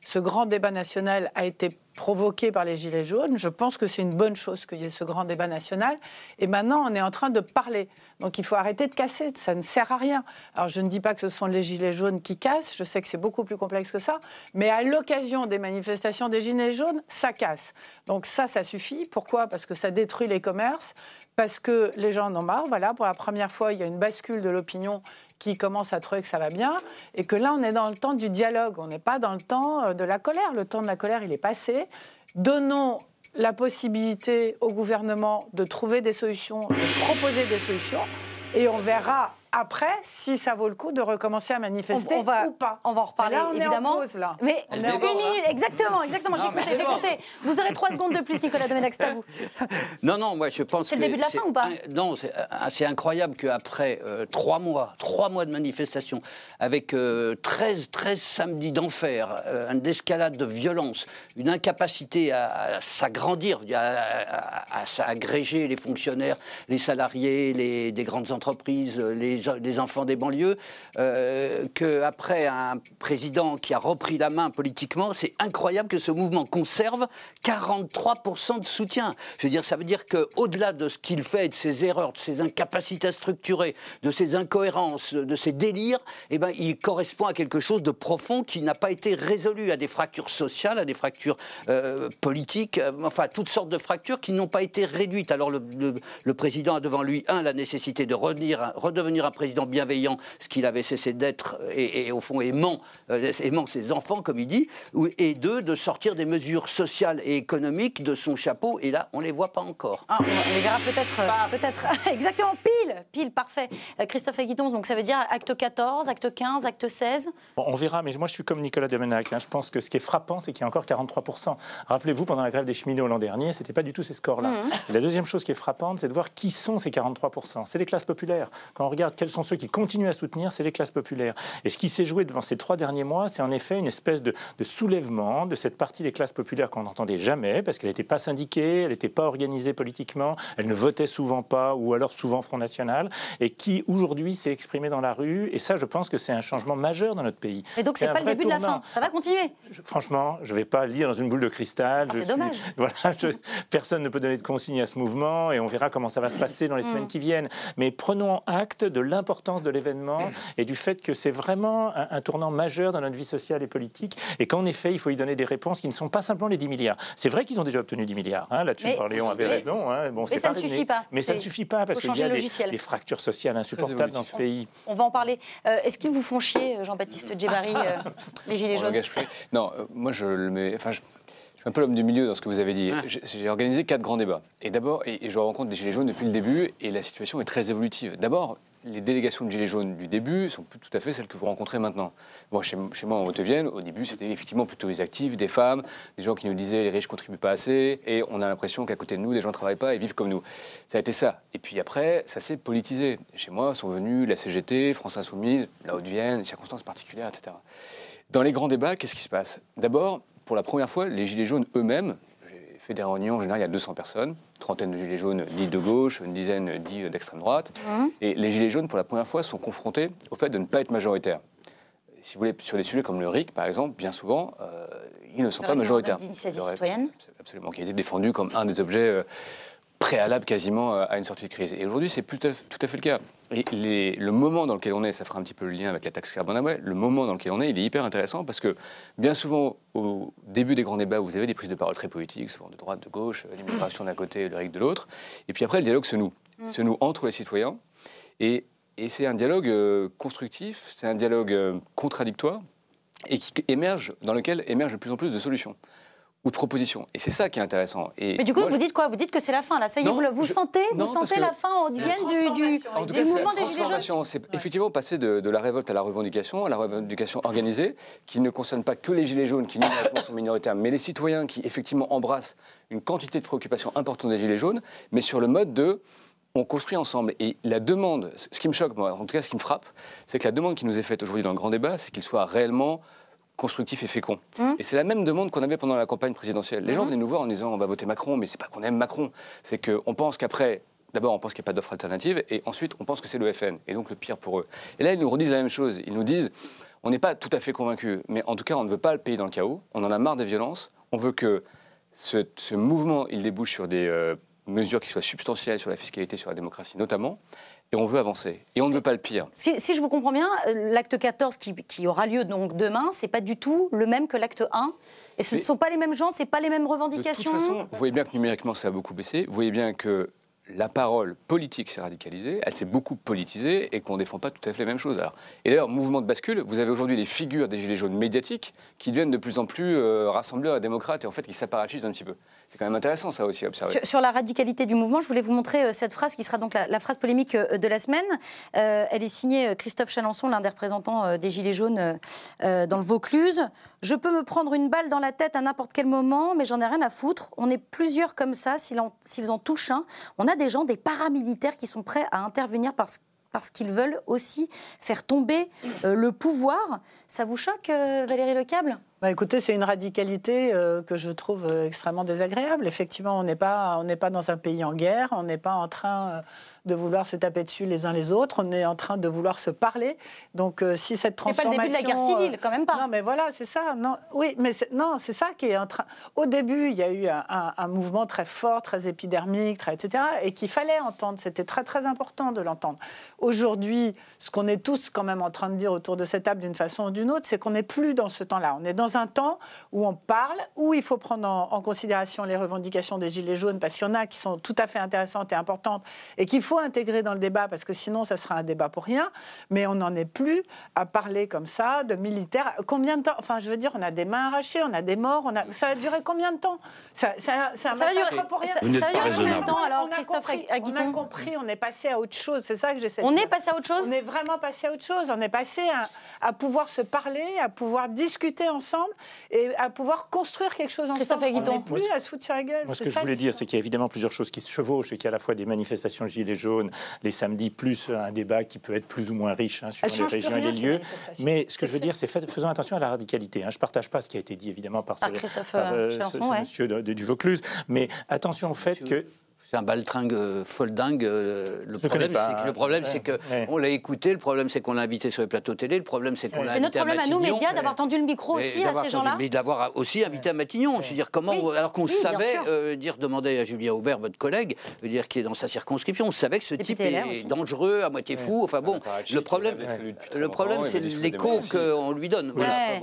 Ce grand débat national a été provoqué par les Gilets jaunes. Je pense que c'est une bonne chose qu'il y ait ce grand débat national. Et maintenant, on est en train de parler. Donc il faut arrêter de casser. Ça ne sert à rien. Alors je ne dis pas que ce sont les Gilets jaunes qui cassent. Je sais que c'est beaucoup plus complexe que ça. Mais à l'occasion des manifestations des Gilets jaunes, ça casse. Donc ça, ça suffit. Pourquoi? Parce que ça détruit les commerces, parce que les gens en ont marre. Voilà, pour la première fois, il y a une bascule de l'opinion qui commence à trouver que ça va bien, et que là, on est dans le temps du dialogue, on n'est pas dans le temps euh, de la colère. Le temps de la colère, il est passé. Donnons la possibilité au gouvernement de trouver des solutions, de proposer des solutions, et on verra après si ça vaut le coup de recommencer à manifester ou pas. On va en reparler là, on évidemment. Est en pause, là. Mais une minute, exactement, exactement. J'ai écouté, j'ai compté. Vous aurez trois secondes de plus, Nicolas Domenech, c'est à vous. Non, non, moi je pense. C'est le début de la fin ou pas Non, c'est incroyable qu'après euh, trois mois, trois mois de manifestation, avec 13, euh, 13 samedis d'enfer, euh, une escalade de violence, une incapacité à, s'agrandir, à, à, s'agréger les fonctionnaires, les salariés, les, des grandes entreprises, les des, enfants des banlieues, euh, qu'après un président qui a repris la main politiquement, c'est incroyable que ce mouvement conserve 43% de soutien. Je veux dire, ça veut dire qu'au-delà de ce qu'il fait, de ses erreurs, de ses incapacités à structurer, de ses incohérences, de ses délires, eh ben, il correspond à quelque chose de profond qui n'a pas été résolu, à des fractures sociales, à des fractures euh, politiques, euh, enfin, toutes sortes de fractures qui n'ont pas été réduites. Alors, le, président a devant lui, un, la nécessité de redevenir un président bienveillant, ce qu'il avait cessé d'être, et, au fond aimant, euh, aimant ses enfants, comme il dit, et deux, de sortir des mesures sociales et économiques de son chapeau, et là, on ne les voit pas encore. Ah, on les verra peut-être, peut-être, exactement, pile, pile, parfait. Christophe Aguiton, donc ça veut dire acte 14, acte 15, acte 16 On verra, mais moi je suis comme Nicolas Demenac, hein. je pense que ce qui est frappant, c'est qu'il y a encore 43%. Rappelez-vous, pendant la grève des cheminots l'an dernier, ce n'était pas du tout ces scores-là. Mmh. La deuxième chose qui est frappante, c'est de voir qui sont ces 43%. C'est les classes populaires. Quand on regarde quels sont ceux qui continuent à soutenir, c'est les classes populaires. Et ce qui s'est joué dans ces trois derniers mois, c'est en effet une espèce de, soulèvement de cette partie des classes populaires qu'on n'entendait jamais, parce qu'elle n'était pas syndiquée, elle n'était pas organisée politiquement, elle ne votait souvent pas, ou alors souvent Front National, et qui aujourd'hui s'est exprimée dans la rue. Et ça, je pense que c'est un changement majeur dans notre pays. Et donc, c'est pas le début de la fin, ça va continuer. franchement, je ne vais pas lire dans une boule de cristal. Ah, c'est dommage. Voilà, personne ne peut donner de consigne à ce mouvement, et on verra comment ça va se passer dans les semaines mm. qui viennent. Mais prenons acte de l'importance de l'événement et du fait que c'est vraiment un, tournant majeur dans notre vie sociale et politique, et qu'en effet, il faut y donner des réponses qui ne sont pas simplement les 10 milliards. C'est vrai qu'ils ont déjà obtenu 10 milliards. Hein, Là-dessus, Léon avait raison. Hein. Bon, mais ça ne suffit pas. Mais ça ne suffit pas parce qu'il y a des, des, fractures sociales insupportables dans ce pays. On va en parler. Euh, est-ce qu'ils vous font chier, Jean-Baptiste Djebari, euh, les Gilets jaunes Non, euh, moi je le mets. Enfin, je, suis un peu l'homme du milieu dans ce que vous avez dit. J'ai organisé quatre grands débats. Et d'abord, et, je rencontre des Gilets jaunes depuis le début, et la situation est très évolutive. D'abord, les délégations de Gilets jaunes du début sont plus tout à fait celles que vous rencontrez maintenant. Chez, moi, en Haute-Vienne, au début, c'était effectivement plutôt les actifs, des femmes, des gens qui nous disaient les riches contribuent pas assez, et on a l'impression qu'à côté de nous, des gens ne travaillent pas et vivent comme nous. Ça a été ça. Et puis après, ça s'est politisé. Chez moi sont venus la CGT, France Insoumise, la Haute-Vienne, circonstances particulières, etc. Dans les grands débats, qu'est-ce qui se passe? D'abord, pour la première fois, les Gilets jaunes eux-mêmes, j'ai fait des réunions, en général, il y a 200 personnes, trentaine de gilets jaunes dits de gauche, une dizaine dits d'extrême droite. Mmh. Et les gilets jaunes, pour la première fois, sont confrontés au fait de ne pas être majoritaires. Si vous voulez, sur des sujets comme le RIC, par exemple, bien souvent, euh, ils ne sont pas majoritaires. citoyenne Absolument, qui a été défendu comme un des objets euh, préalables quasiment euh, à une sortie de crise. Et aujourd'hui, c'est tout, tout à fait le cas. Et le moment dans lequel on est, ça fera un petit peu le lien avec la taxe carbone à le moment dans lequel on est, il est hyper intéressant parce que bien souvent, au début des grands débats, vous avez des prises de parole très politiques, souvent de droite, de gauche, euh, l'immigration d'un côté, le RIC de l'autre. Et puis après, le dialogue se noue. Mm. Se noue entre les citoyens. Et, et c'est un dialogue euh, constructif, c'est un dialogue euh, contradictoire et qui émerge, dans lequel émergent de plus en plus de solutions ou de propositions. Et c'est ça qui est intéressant. Et mais du coup, vous dites quoi? Vous dites que c'est la fin, là. Ça y est, vous, sentez, vous sentez la fin en Vienne du, du, mouvement des Gilets jaunes C'est effectivement passer de, la révolte à la revendication, à la revendication organisée, qui ne concerne pas que les Gilets jaunes, qui numériquement sont minoritaires, mais les citoyens qui effectivement embrassent une quantité de préoccupations importantes des Gilets jaunes, mais sur le mode de on construit ensemble. Et la demande, ce qui me choque, moi, en tout cas ce qui me frappe, c'est que la demande qui nous est faite aujourd'hui dans le grand débat, c'est qu'il soit réellement constructif et fécond. Hum. Et c'est la même demande qu'on avait pendant la campagne présidentielle. Les gens hum. venaient nous voir en disant on va voter Macron, mais c'est pas qu'on aime Macron, c'est qu'on pense qu'après, d'abord on pense qu'il n'y a pas d'offre alternative, et ensuite on pense que c'est le FN, et donc le pire pour eux. Et là ils nous redisent la même chose, ils nous disent on n'est pas tout à fait convaincus, mais en tout cas on ne veut pas le pays dans le chaos, on en a marre des violences, on veut que ce, mouvement il débouche sur des euh, mesures qui soient substantielles sur la fiscalité, sur la démocratie notamment, et on veut avancer. Et on ne veut pas le pire. Si, je vous comprends bien, euh, l'acte 14 qui, aura lieu donc demain, c'est pas du tout le même que l'acte 1 et ce ne sont pas les mêmes gens, c'est pas les mêmes revendications. De toute façon, vous voyez bien que numériquement ça a beaucoup baissé. Vous voyez bien que la parole politique s'est radicalisée, elle s'est beaucoup politisée et qu'on ne défend pas tout à fait les mêmes choses. Alors, et d'ailleurs, mouvement de bascule, vous avez aujourd'hui les figures des Gilets jaunes médiatiques qui deviennent de plus en plus euh, rassembleurs à démocrates et en fait qui s'apparatisent un petit peu. C'est quand même intéressant ça aussi à observer. Sur, la radicalité du mouvement, je voulais vous montrer euh, cette phrase qui sera donc la, phrase polémique euh, de la semaine. Euh, elle est signée Christophe Chalençon, l'un des représentants des Gilets jaunes dans le Vaucluse. Je peux me prendre une balle dans la tête à n'importe quel moment, mais j'en ai rien à foutre. On est plusieurs comme ça, s'ils en, en, touchent un. On a des gens, des paramilitaires qui sont prêts à intervenir parce parce qu'ils veulent aussi faire tomber le pouvoir. Ça vous choque, Valérie Lecable? Bah, Écoutez, c'est une radicalité euh, que je trouve euh, extrêmement désagréable. Effectivement, on n'est pas, pas dans un pays en guerre, on n'est pas en train... De vouloir se taper dessus les uns les autres. On est en train de vouloir se parler. Donc, euh, si cette transformation. C'est pas le début de la guerre civile, quand même pas. Non, mais voilà, c'est ça. Non, oui, mais non, c'est ça qui est en train. Au début, il y a eu un, mouvement très fort, très épidermique, très, etc., et qu'il fallait entendre. C'était très, très important de l'entendre. Aujourd'hui, ce qu'on est tous quand même en train de dire autour de cette table d'une façon ou d'une autre, c'est qu'on n'est plus dans ce temps-là. On est dans un temps où on parle, où il faut prendre en, en considération les revendications des Gilets jaunes, parce qu'il y en a qui sont tout à fait intéressantes et importantes, et qu'il faut intégrer dans le débat parce que sinon, ça sera un débat pour rien. Mais on n'en est plus à parler comme ça de militaires. Combien de temps Enfin, je veux dire, on a des mains arrachées, on a des morts. On a... Ça a duré combien de temps? Ça, ça, ça, ça va durer pour rien. Ça, ça a duré combien de temps alors, Christophe Aguiton On a compris, on est passé à autre chose. C'est ça que j'essaie de On est passé à autre chose On est vraiment passé à autre chose. On est passé à, à, pouvoir se parler, à pouvoir discuter ensemble et à pouvoir construire quelque chose ensemble. Christophe Aguiton. On n'est plus à se foutre sur la gueule. Moi, ce que je voulais dire, c'est qu'il y a évidemment plusieurs choses qui se chevauchent et qu'il y a à la fois des manifestations gilets jaunes, les samedis, plus un débat qui peut être plus ou moins riche hein, sur les régions et les lieux. Mais ce que je veux dire, c'est faisons attention à la radicalité. Hein. Je ne partage pas ce qui a été dit évidemment par, ce, par euh, ce, monsieur de, du Vaucluse, mais attention au fait que un baltringue euh, foldingue. Euh, le, problème, que, le problème, c'est que on l'a écouté. Le problème, c'est qu'on l'a invité sur les plateaux télé. Le problème, c'est qu'on l'a. C'est notre problème à nous, médias, d'avoir tendu le micro aussi à ces gens-là. Mais d'avoir aussi invité à Matignon. Je veux dire, comment, alors qu'on savait, euh, dire, demander à Julien Aubert, votre collègue, dire qui est dans sa circonscription, on savait que ce type est dangereux, à moitié fou. Enfin bon, le problème, le problème, c'est l'écho qu'on lui donne.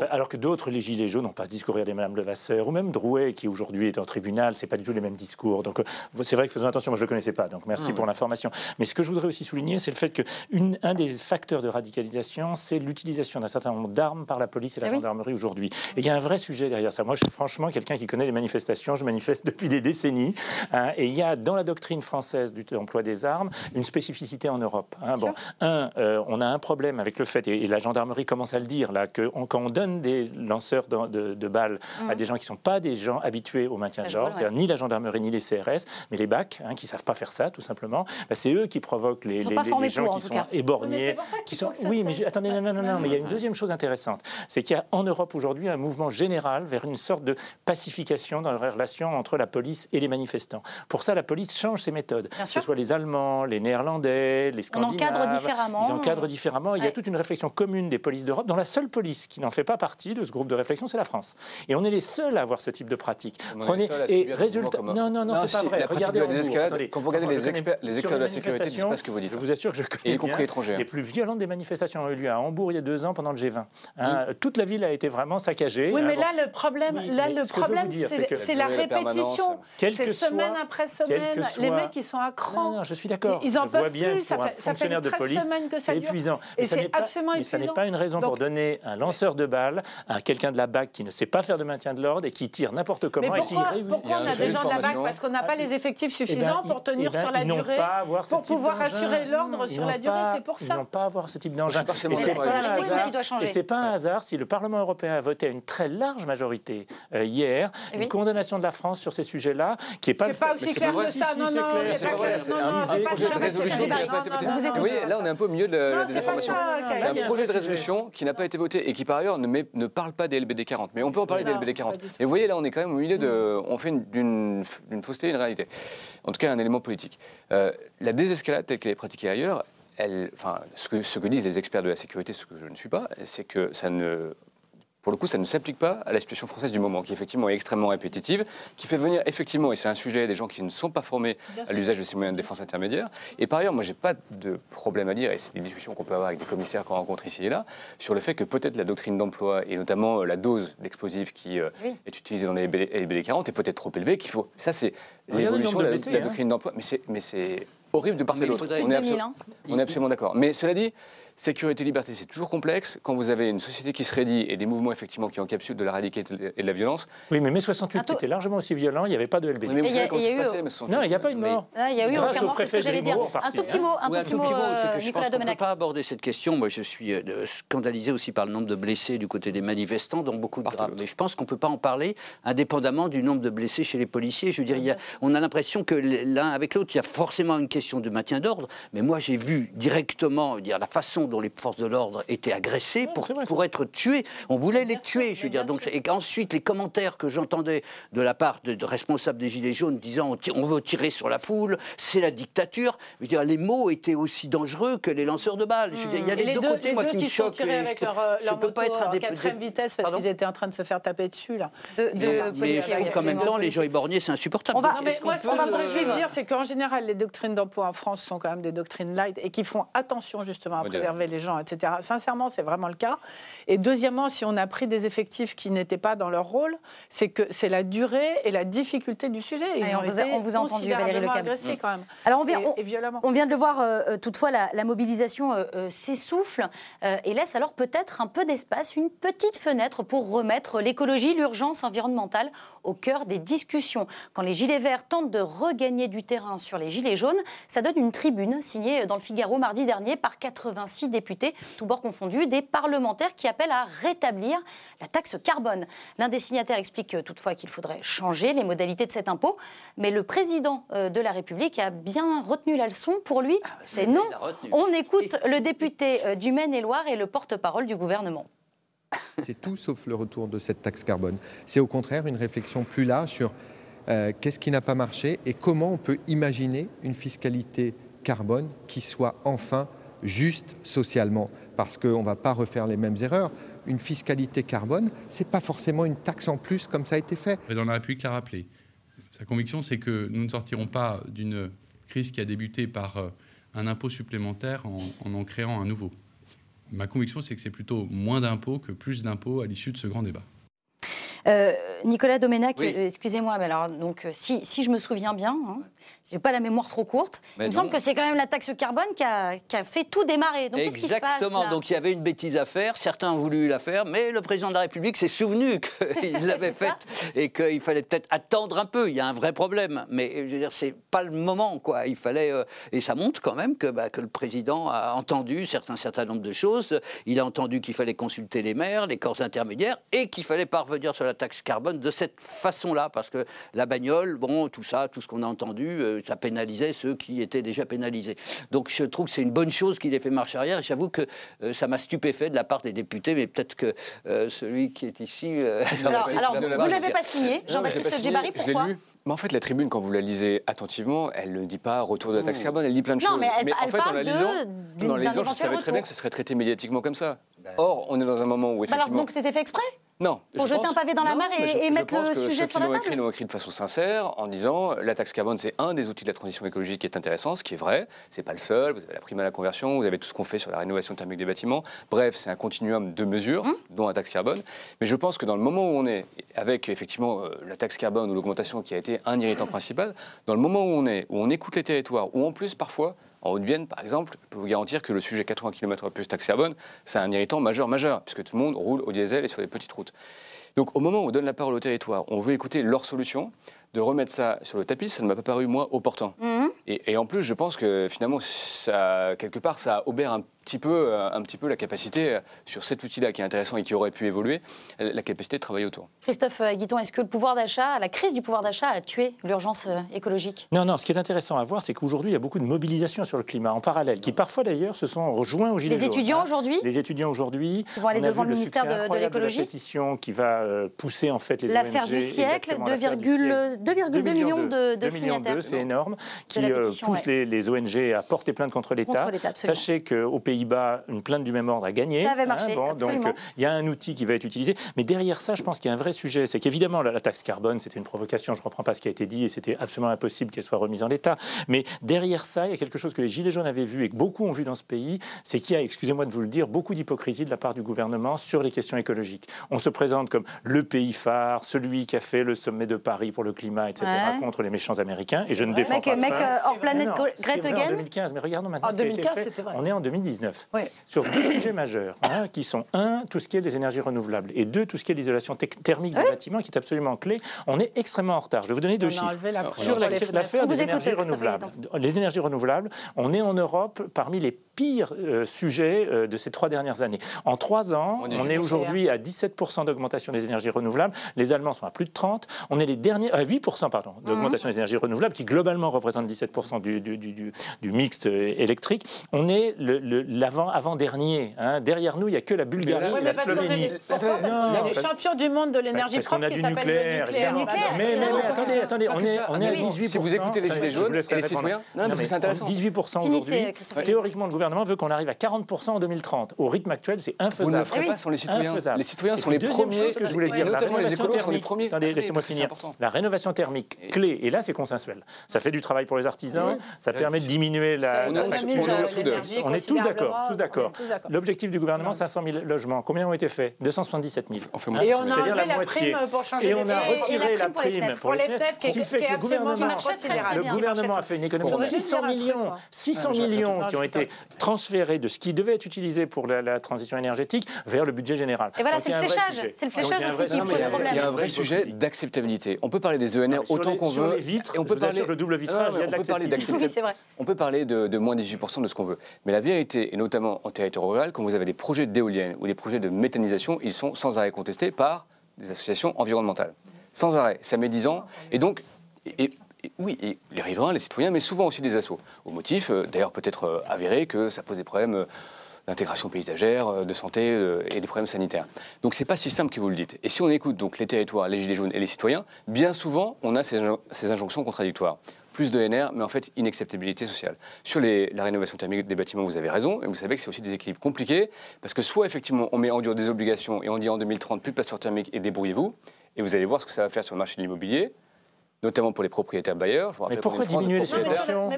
Alors que d'autres, les Gilets jaunes, on passe discourir des Madame Levasseur, ou même Drouet, qui aujourd'hui est en tribunal, c'est pas du tout les mêmes discours. Donc c'est vrai que faisons attention. Moi, je le connaissais pas. Donc merci ah pour l'information. Mais ce que je voudrais aussi souligner, c'est le fait qu'un des facteurs de radicalisation, c'est l'utilisation d'un certain nombre d'armes par la police et la ah gendarmerie aujourd'hui. Et il y a un vrai sujet derrière ça. Moi, je suis franchement quelqu'un qui connaît les manifestations. Je manifeste depuis des décennies. Hein, et il y a dans la doctrine française du emploi des armes une spécificité en Europe. Hein. Bon, un, euh, on a un problème avec le fait, et, la gendarmerie commence à le dire là, que quand on donne des lanceurs de, balles à mmh. des gens qui ne sont pas des gens habitués au maintien de l'ordre, c'est-à-dire ni la gendarmerie ni les CRS, mais les BAC, hein, qui savent pas faire ça, tout simplement, bah, c'est eux qui provoquent les, les, gens qui sont éborgnés. qui sont... Oui, mais attendez, non, non, non, mais il y a une deuxième chose intéressante. C'est qu'il y a en Europe aujourd'hui un mouvement général vers une sorte de pacification dans la relation entre la police et les manifestants. Pour ça, la police change ses méthodes. que ce soit les Allemands, les Néerlandais, les Scandinaves. On encadre différemment. Ils encadrent différemment. Il y a toute une réflexion commune des polices d'Europe, dont la seule police qui n'en fait pas partie de ce groupe de réflexion, c'est la France. Et on est les seuls à avoir ce type de pratique. Prenez et résultat. Non, non, non, c'est pas vrai. Regardez quand vous regardez les experts, les experts de la sécurité disent pas ce que vous dites. Je vous assure que je connais y compris étrangères. Les plus violentes des manifestations ont eu lieu à Hambourg il y a deux ans pendant le G20. Hein, toute la ville a été vraiment saccagée. Oui, hein, mais là, le problème, là, le problème c'est la répétition. C'est semaine après semaine. Les mecs, ils sont à cran. Non, je suis d'accord. Ils en peuvent plus. Ça fait, fonctionnaire de police, c'est épuisant. Et c'est absolument épuisant. Mais ça n'est pas une raison pour donner un lanceur de balles à quelqu'un de la BAC qui ne sait pas faire de maintien de l'ordre et qui tire n'importe comment et qui Pourquoi on a des gens de la BAC Parce qu'on n'a pas les effectifs eh ben, pour tenir sur la durée pour pouvoir assurer l'ordre sur la durée, c'est pour ça. Ils n'ont pas à avoir ce type d'engin. Et c'est pas, un hasard, et pas un hasard si le Parlement européen a voté à une très large majorité euh, hier une condamnation de la France sur ces sujets-là, qui n'est pas. C'est pas aussi clair que ça. Non, non, c'est pas clair. Un projet de résolution pas. Oui, là, on est un peu au milieu de des informations. C'est un projet de résolution qui n'a pas été voté et qui, par ailleurs, ne parle pas des LBD 40. Mais on peut en parler des LBD 40. Et vous voyez, là, on est quand même au milieu de. On fait d'une fausseté une réalité en tout cas un élément politique. Euh, la désescalade telle qu'elle est pratiquée ailleurs, enfin, ce que disent les experts de la sécurité, ce que je ne suis pas, c'est que ça ne pour le coup, ça ne s'applique pas à la situation française du moment, qui effectivement est extrêmement répétitive, qui fait venir effectivement, et c'est un sujet, des gens qui ne sont pas formés à l'usage de ces moyens de défense intermédiaires. Et par ailleurs, moi, j'ai pas de problème à dire, et c'est des discussions qu'on peut avoir avec des commissaires qu'on rencontre ici et là, sur le fait que peut-être la doctrine d'emploi, et notamment euh, la dose d'explosifs qui euh, est utilisée dans les LBD 40, est peut-être trop élevée, qu'il faut. Ça, c'est l'évolution de, la, la hein. doctrine d'emploi. Mais c'est horrible de part et d'autre. On, on, est absolument d'accord. Mais cela dit, Sécurité, liberté, c'est toujours complexe. Quand vous avez une société qui se raidit et des mouvements effectivement qui encapsulent de la radicalité et de la violence. Oui, mais mai 68 était largement aussi violent, il n'y avait pas de LB. mais vous savez comment ça se passait, Non, il n'y a pas eu de mort. Il y a eu aucun mort, c'est ce que j'allais dire. Un tout petit mot, un tout petit mot, Nicolas Domenech. Je ne peux pas aborder cette question. Moi, je suis euh, scandalisé aussi par le nombre de blessés du côté des manifestants, donc beaucoup de drames. Mais je pense qu'on ne peut pas en parler indépendamment du nombre de blessés chez les policiers. Je veux dire, on a l'impression que l'un avec l'autre, il y a forcément une question de maintien d'ordre. Mais moi, j'ai vu directement dire la façon dont les forces de l'ordre étaient agressées pour, pour être tuées. On voulait les tuer, je veux dire. Donc, et ensuite, les commentaires que j'entendais de la part de, responsables des Gilets jaunes disant on, veut tirer sur la foule, c'est la dictature. Je veux dire, les mots étaient aussi dangereux que les lanceurs de balles. Je veux dire, il y a les, deux, côtés, moi, qui me choquent. avec leur, leur moto pas être à quatrième vitesse parce qu'ils étaient en train de se faire taper dessus là. De, de mais je trouve qu'en même temps, les gens éborgnés, c'est insupportable. On va, non, mais moi, ce qu'on va poursuivre dire, c'est qu'en général, les doctrines d'emploi en France sont quand même des doctrines light et qui font attention justement à préserver les gens, etc. Sincèrement, c'est vraiment le cas. Et deuxièmement, si on a pris des effectifs qui n'étaient pas dans leur rôle, c'est que c'est la durée et la difficulté du sujet. Ils on, vous a, on, vous a, entendu, Valérie Le agressés, quand même. Alors on vient, et, on vient de le voir, euh, euh, toutefois, la, la mobilisation euh, s'essouffle et laisse alors peut-être un peu d'espace, une petite fenêtre pour remettre l'écologie, l'urgence environnementale au cœur des discussions. Quand les Gilets verts tentent de regagner du terrain sur les Gilets jaunes, ça donne une tribune signée dans le Figaro mardi dernier par 86 députés, tous bords confondus, des parlementaires qui appellent à rétablir la taxe carbone. L'un des signataires explique toutefois qu'il faudrait changer les modalités de cet impôt, mais le président euh, de la République a bien retenu la leçon. Pour lui, ah, c'est non. On écoute le député euh, du Maine-et-Loire et le porte-parole du gouvernement. C'est tout sauf le retour de cette taxe carbone. C'est au contraire une réflexion plus large sur euh, qu'est-ce qui n'a pas marché et comment on peut imaginer une fiscalité carbone qui soit enfin juste socialement, parce qu'on ne va pas refaire les mêmes erreurs. Une fiscalité carbone, ce n'est pas forcément une taxe en plus comme ça a été fait. Le président de la République l'a rappelé. Sa conviction, c'est que nous ne sortirons pas d'une crise qui a débuté par euh, un impôt supplémentaire en en créant un nouveau ma conviction, c'est que c'est plutôt moins d'impôts que plus d'impôts à l'issue de ce grand débat. Euh, Nicolas Domenac, euh, excusez-moi, mais alors, donc, euh, si, si, je me souviens bien, hein, j'ai pas la mémoire trop courte, il me semble que c'est quand même la taxe carbone qui a, qui a fait tout démarrer. Donc, Exactement, donc il y avait une bêtise à faire, certains ont voulu la faire, mais le président de la République s'est souvenu qu'il l'avait faite et qu'il fallait peut-être attendre un peu, il y a un vrai problème, mais je veux dire, c'est pas le moment, quoi. Il fallait, et ça montre quand même que, bah, que le président a entendu certains, certain nombre de choses, il a entendu qu'il fallait consulter les maires, les corps intermédiaires, et qu'il fallait parvenir sur la taxe carbone de cette façon-là, parce que la bagnole, bon, tout ça, tout ce qu'on a entendu, euh, ça pénalisait ceux qui étaient déjà pénalisés. Donc je trouve que c'est une bonne chose qu'il ait fait marche arrière. Et j'avoue que euh, ça m'a stupéfait de la part des députés, mais peut-être que euh, celui qui est ici. alors, alors vous ne l'avez pas signé, Jean-Baptiste Djebari, pourquoi mais en fait, la tribune, quand vous la lisez attentivement, elle ne dit pas retour de la taxe carbone, elle dit plein de choses. Mais, elle, en fait, en la lisant, dans les je savais très bien que ce serait traité médiatiquement comme ça. Ben. Or, on est dans un moment où effectivement. alors donc c'était fait exprès non. Pour jeter un pavé dans la mer et, mettre le sujet sur la table Ils l'ont écrit de façon sincère en disant la taxe carbone, c'est un des outils de la transition écologique qui est intéressant, ce qui est vrai. C'est pas le seul. Vous avez la prime à la conversion, vous avez tout ce qu'on fait sur la rénovation thermique des bâtiments. Bref, c'est un continuum de mesures, hum. dont la taxe carbone. Mais je pense que dans le moment où on est, avec effectivement euh, la taxe carbone ou l'augmentation qui a été un irritant principal, dans le moment où on est, où on écoute les territoires, où en plus parfois en Haute-Vienne, par exemple, je peux vous garantir que le sujet 80 km plus taxe carbone, c'est un irritant majeur, majeur, puisque tout le monde roule au diesel et sur les petites routes. Donc au moment où on donne la parole au territoire, on veut écouter leurs solutions, de remettre ça sur le tapis, ça ne m'a pas paru, moi, opportun. Mhm. Et, et, en plus, je pense que finalement, ça, quelque part, ça obère un petit peu, euh, un petit peu la capacité, euh, sur cet outil-là qui est intéressant et qui aurait pu évoluer, la capacité de travailler autour. Christophe euh, Guiton, est-ce que le pouvoir d'achat, la crise du pouvoir d'achat a tué l'urgence écologique? Non, non, ce qui est intéressant à voir, c'est qu'aujourd'hui, il y a beaucoup de mobilisation sur le climat en parallèle, qui parfois d'ailleurs se sont rejoints aux Gilets Les étudiants aujourd'hui? Les étudiants aujourd'hui. Ils vont aller devant le, ministère de, l'écologie. La pétition qui va pousser en fait les L'affaire du siècle, 2,2 millions de, de signataires. C'est énorme, qui pousse les, ONG à porter plainte contre l'État. Sachez qu'aux Pays-Bas, une plainte du même ordre a gagné. Ça avait marché. Hein, donc il y a un outil qui va être utilisé. Mais derrière ça, je pense qu'il y a un vrai sujet. C'est qu'évidemment, la, taxe carbone, c'était une provocation. Je ne reprends pas ce qui a été dit et c'était absolument impossible qu'elle soit remise en l'état. Mais derrière ça, il y a quelque chose que les Gilets jaunes avaient vu et que beaucoup ont vu dans ce pays. C'est qu'il y a, excusez-moi de vous le dire, beaucoup d'hypocrisie de la part du gouvernement sur les questions écologiques. On se présente comme le pays phare, celui qui a fait le sommet de Paris pour le climat, etc., contre les méchants américains. Et je ne défends pas. Mec, hors planète Greta En 2015, mais regardons maintenant. En 2015, c'était vrai. On est en 2019. 2019 sur deux sujets majeurs, hein, qui sont un, tout ce qui est les énergies renouvelables, et deux, tout ce qui est l'isolation thermique des bâtiments, qui est absolument clé. On est extrêmement en retard. Je vais vous donner deux chiffres. sur l'affaire des énergies renouvelables. Les énergies renouvelables, on est en Europe parmi les pires euh, sujets euh, de ces trois dernières années. En trois ans, on est, aujourd'hui à 17% d'augmentation des énergies renouvelables. Les Allemands sont à plus de 30. On est les derniers à 8% pardon d'augmentation des énergies renouvelables, qui globalement représentent 17% du, du, du, du, mixte euh, électrique. On est l'avant avant dernier. Hein. Derrière nous, il n'y a que la Bulgarie et la Slovénie. Il y a des champions du monde de l'énergie propre qui s'appellent le nucléaire. Mais, mais, attendez, attendez, on est, on est à 18%. Si vous écoutez les Gilets jaunes et les citoyens, non, parce que c'est intéressant. 18% aujourd'hui. Théoriquement, le gouvernement veut qu'on arrive à 40% en 2030. Au rythme actuel, c'est infaisable. Vous ne le ferez pas sans les citoyens. Les citoyens sont les premiers. que je voulais dire, la rénovation thermique. Attendez, laissez-moi finir. La rénovation thermique clé, et là c'est consensuel. Ça fait du travail pour les artisans, ça permet de diminuer la facture. On est tous d'accord, tous d'accord. L'objectif du gouvernement, 500 000 logements. Combien ont été faits? 277 000. Et on a enlevé la moitié. pour changer Et on a retiré la prime pour les fenêtres, ce qui fait que le gouvernement a fait une économie de 600 millions, 600 millions qui ont été transférés de ce qui devait être utilisé pour la transition énergétique vers le budget général. Et voilà, c'est le fléchage. C'est le fléchage aussi qui pose problème. Il y a un vrai sujet d'acceptabilité. On peut parler des ENR autant qu'on veut. et on peut parler le double vitrage, il y a de. On peut parler de moins 18% de ce qu'on veut. Mais la vérité, et notamment en territoire rural, quand vous avez des projets d'éoliennes ou des projets de méthanisation, ils sont sans arrêt contestés par des associations environnementales. Sans arrêt. Ça met 10 ans. Et donc, et, oui, et les riverains, les citoyens, mais souvent aussi des assos. Au motif, euh, d'ailleurs peut-être euh, avéré, que ça pose des problèmes euh, d'intégration paysagère, de santé et des problèmes sanitaires. Donc c'est pas si simple que vous le dites. Et si on écoute donc les territoires, les gilets jaunes et les citoyens, bien souvent on a ces, injonctions contradictoires. Plus de NR, mais en fait inacceptabilité sociale. Sur la rénovation thermique des bâtiments, vous avez raison, et vous savez que c'est aussi des équilibres compliqués, parce que soit effectivement on met en dur des obligations et on dit en 2030 plus de place thermique et débrouillez-vous, et vous allez voir ce que ça va faire sur le marché de l'immobilier, notamment pour les propriétaires bailleurs. mais pourquoi diminuer les subventions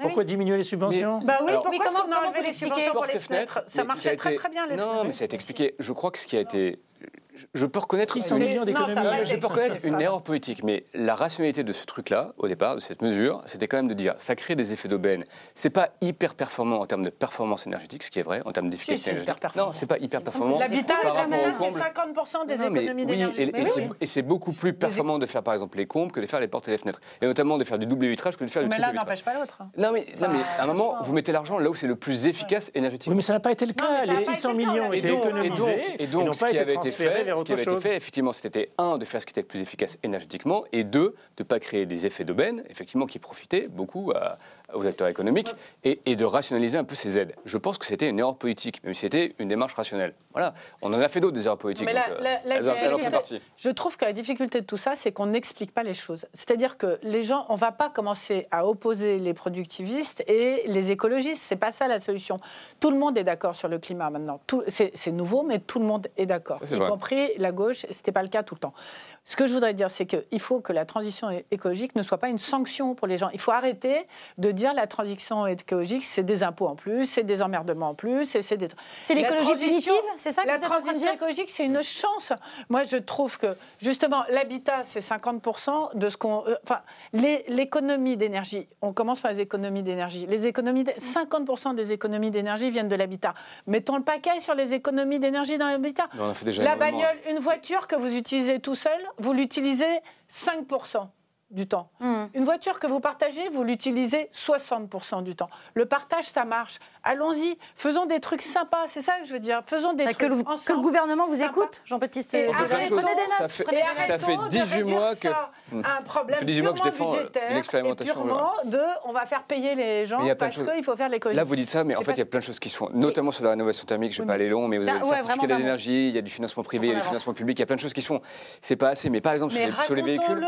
pourquoi, diminuer les subventions Bah oui, pourquoi est-ce qu'on a enlevé les subventions pour les fenêtres? Ça marchait très très bien les fenêtres. Non, mais ça a été expliqué. Je crois que ce qui a été je peux reconnaître 600 millions d'économies. Je peux reconnaître une erreur politique, mais la rationalité de ce truc-là, au départ, de cette mesure, c'était quand même de dire ça crée des effets d'aubaine. C'est pas hyper performant en termes de performance énergétique, ce qui est vrai, en termes d'efficacité énergétique. Non, c'est pas hyper performant. L'habitat, c'est 50% des économies d'énergie. Et, c'est beaucoup plus performant de faire par exemple les combles que de faire les portes et les fenêtres, et notamment de faire du double vitrage que de faire du triple vitrage. Mais l'un n'empêche pas l'autre. Non, mais à un moment, vous mettez l'argent là où c'est le plus efficace énergétiquement. Oui, mais ça n'a pas été le cas. Les 600 millions étaient économisés et n'ont pas été transférés vers autre chose. effectivement, c'était un, de faire ce qui était le plus efficace énergétiquement, et deux, de ne pas créer des effets d'aubaine, effectivement, qui profitaient beaucoup à, aux acteurs économiques et, de rationaliser un peu ces aides. Je pense que c'était une erreur politique, même si c'était une démarche rationnelle. Voilà, on en a fait d'autres des erreurs politiques. Mais euh, Je trouve que la difficulté de tout ça, c'est qu'on n'explique pas les choses. C'est-à-dire que les gens, on ne va pas commencer à opposer les productivistes et les écologistes. C'est pas ça la solution. Tout le monde est d'accord sur le climat maintenant. C'est nouveau, mais tout le monde est d'accord, y compris la gauche. C'était pas le cas tout le temps. Ce que je voudrais dire, c'est qu'il faut que la transition écologique ne soit pas une sanction pour les gens. Il faut arrêter de dire la transition écologique, c'est des impôts en plus, c'est des emmerdements en plus, et c'est des. C'est l'écologie punitive, c'est ça que La transition écologique, c'est une chance. Moi, je trouve que justement, l'habitat, c'est 50% de ce qu'on. Euh, enfin, l'économie d'énergie. On commence par les économies d'énergie. Les économies, 50% des économies d'énergie viennent de l'habitat. Mettons le paquet sur les économies d'énergie dans l'habitat. La bagnole, une voiture que vous utilisez tout seul, vous l'utilisez 5% du temps. Hmm. Une voiture que vous partagez, vous l'utilisez 60% du temps. Le partage, ça marche. Allons-y, faisons des trucs sympas, c'est ça que je veux dire. Faisons des trucs que le, que le gouvernement vous écoute, Jean-Baptiste. Prenez des notes. Ça fait, ça fait 18 mois que un problème purement que je défends budgétaire et purement de on va faire payer les gens parce qu'il faut faire l'économie. Là, vous dites ça, mais en fait, il y a plein de choses qui se font, notamment sur la rénovation thermique. Je ne vais pas aller long, mais vous avez le certificat d'énergie, il y a du financement privé, il y a du financement public, il y a plein de choses qui se font. C'est pas assez, mais par exemple sur les véhicules.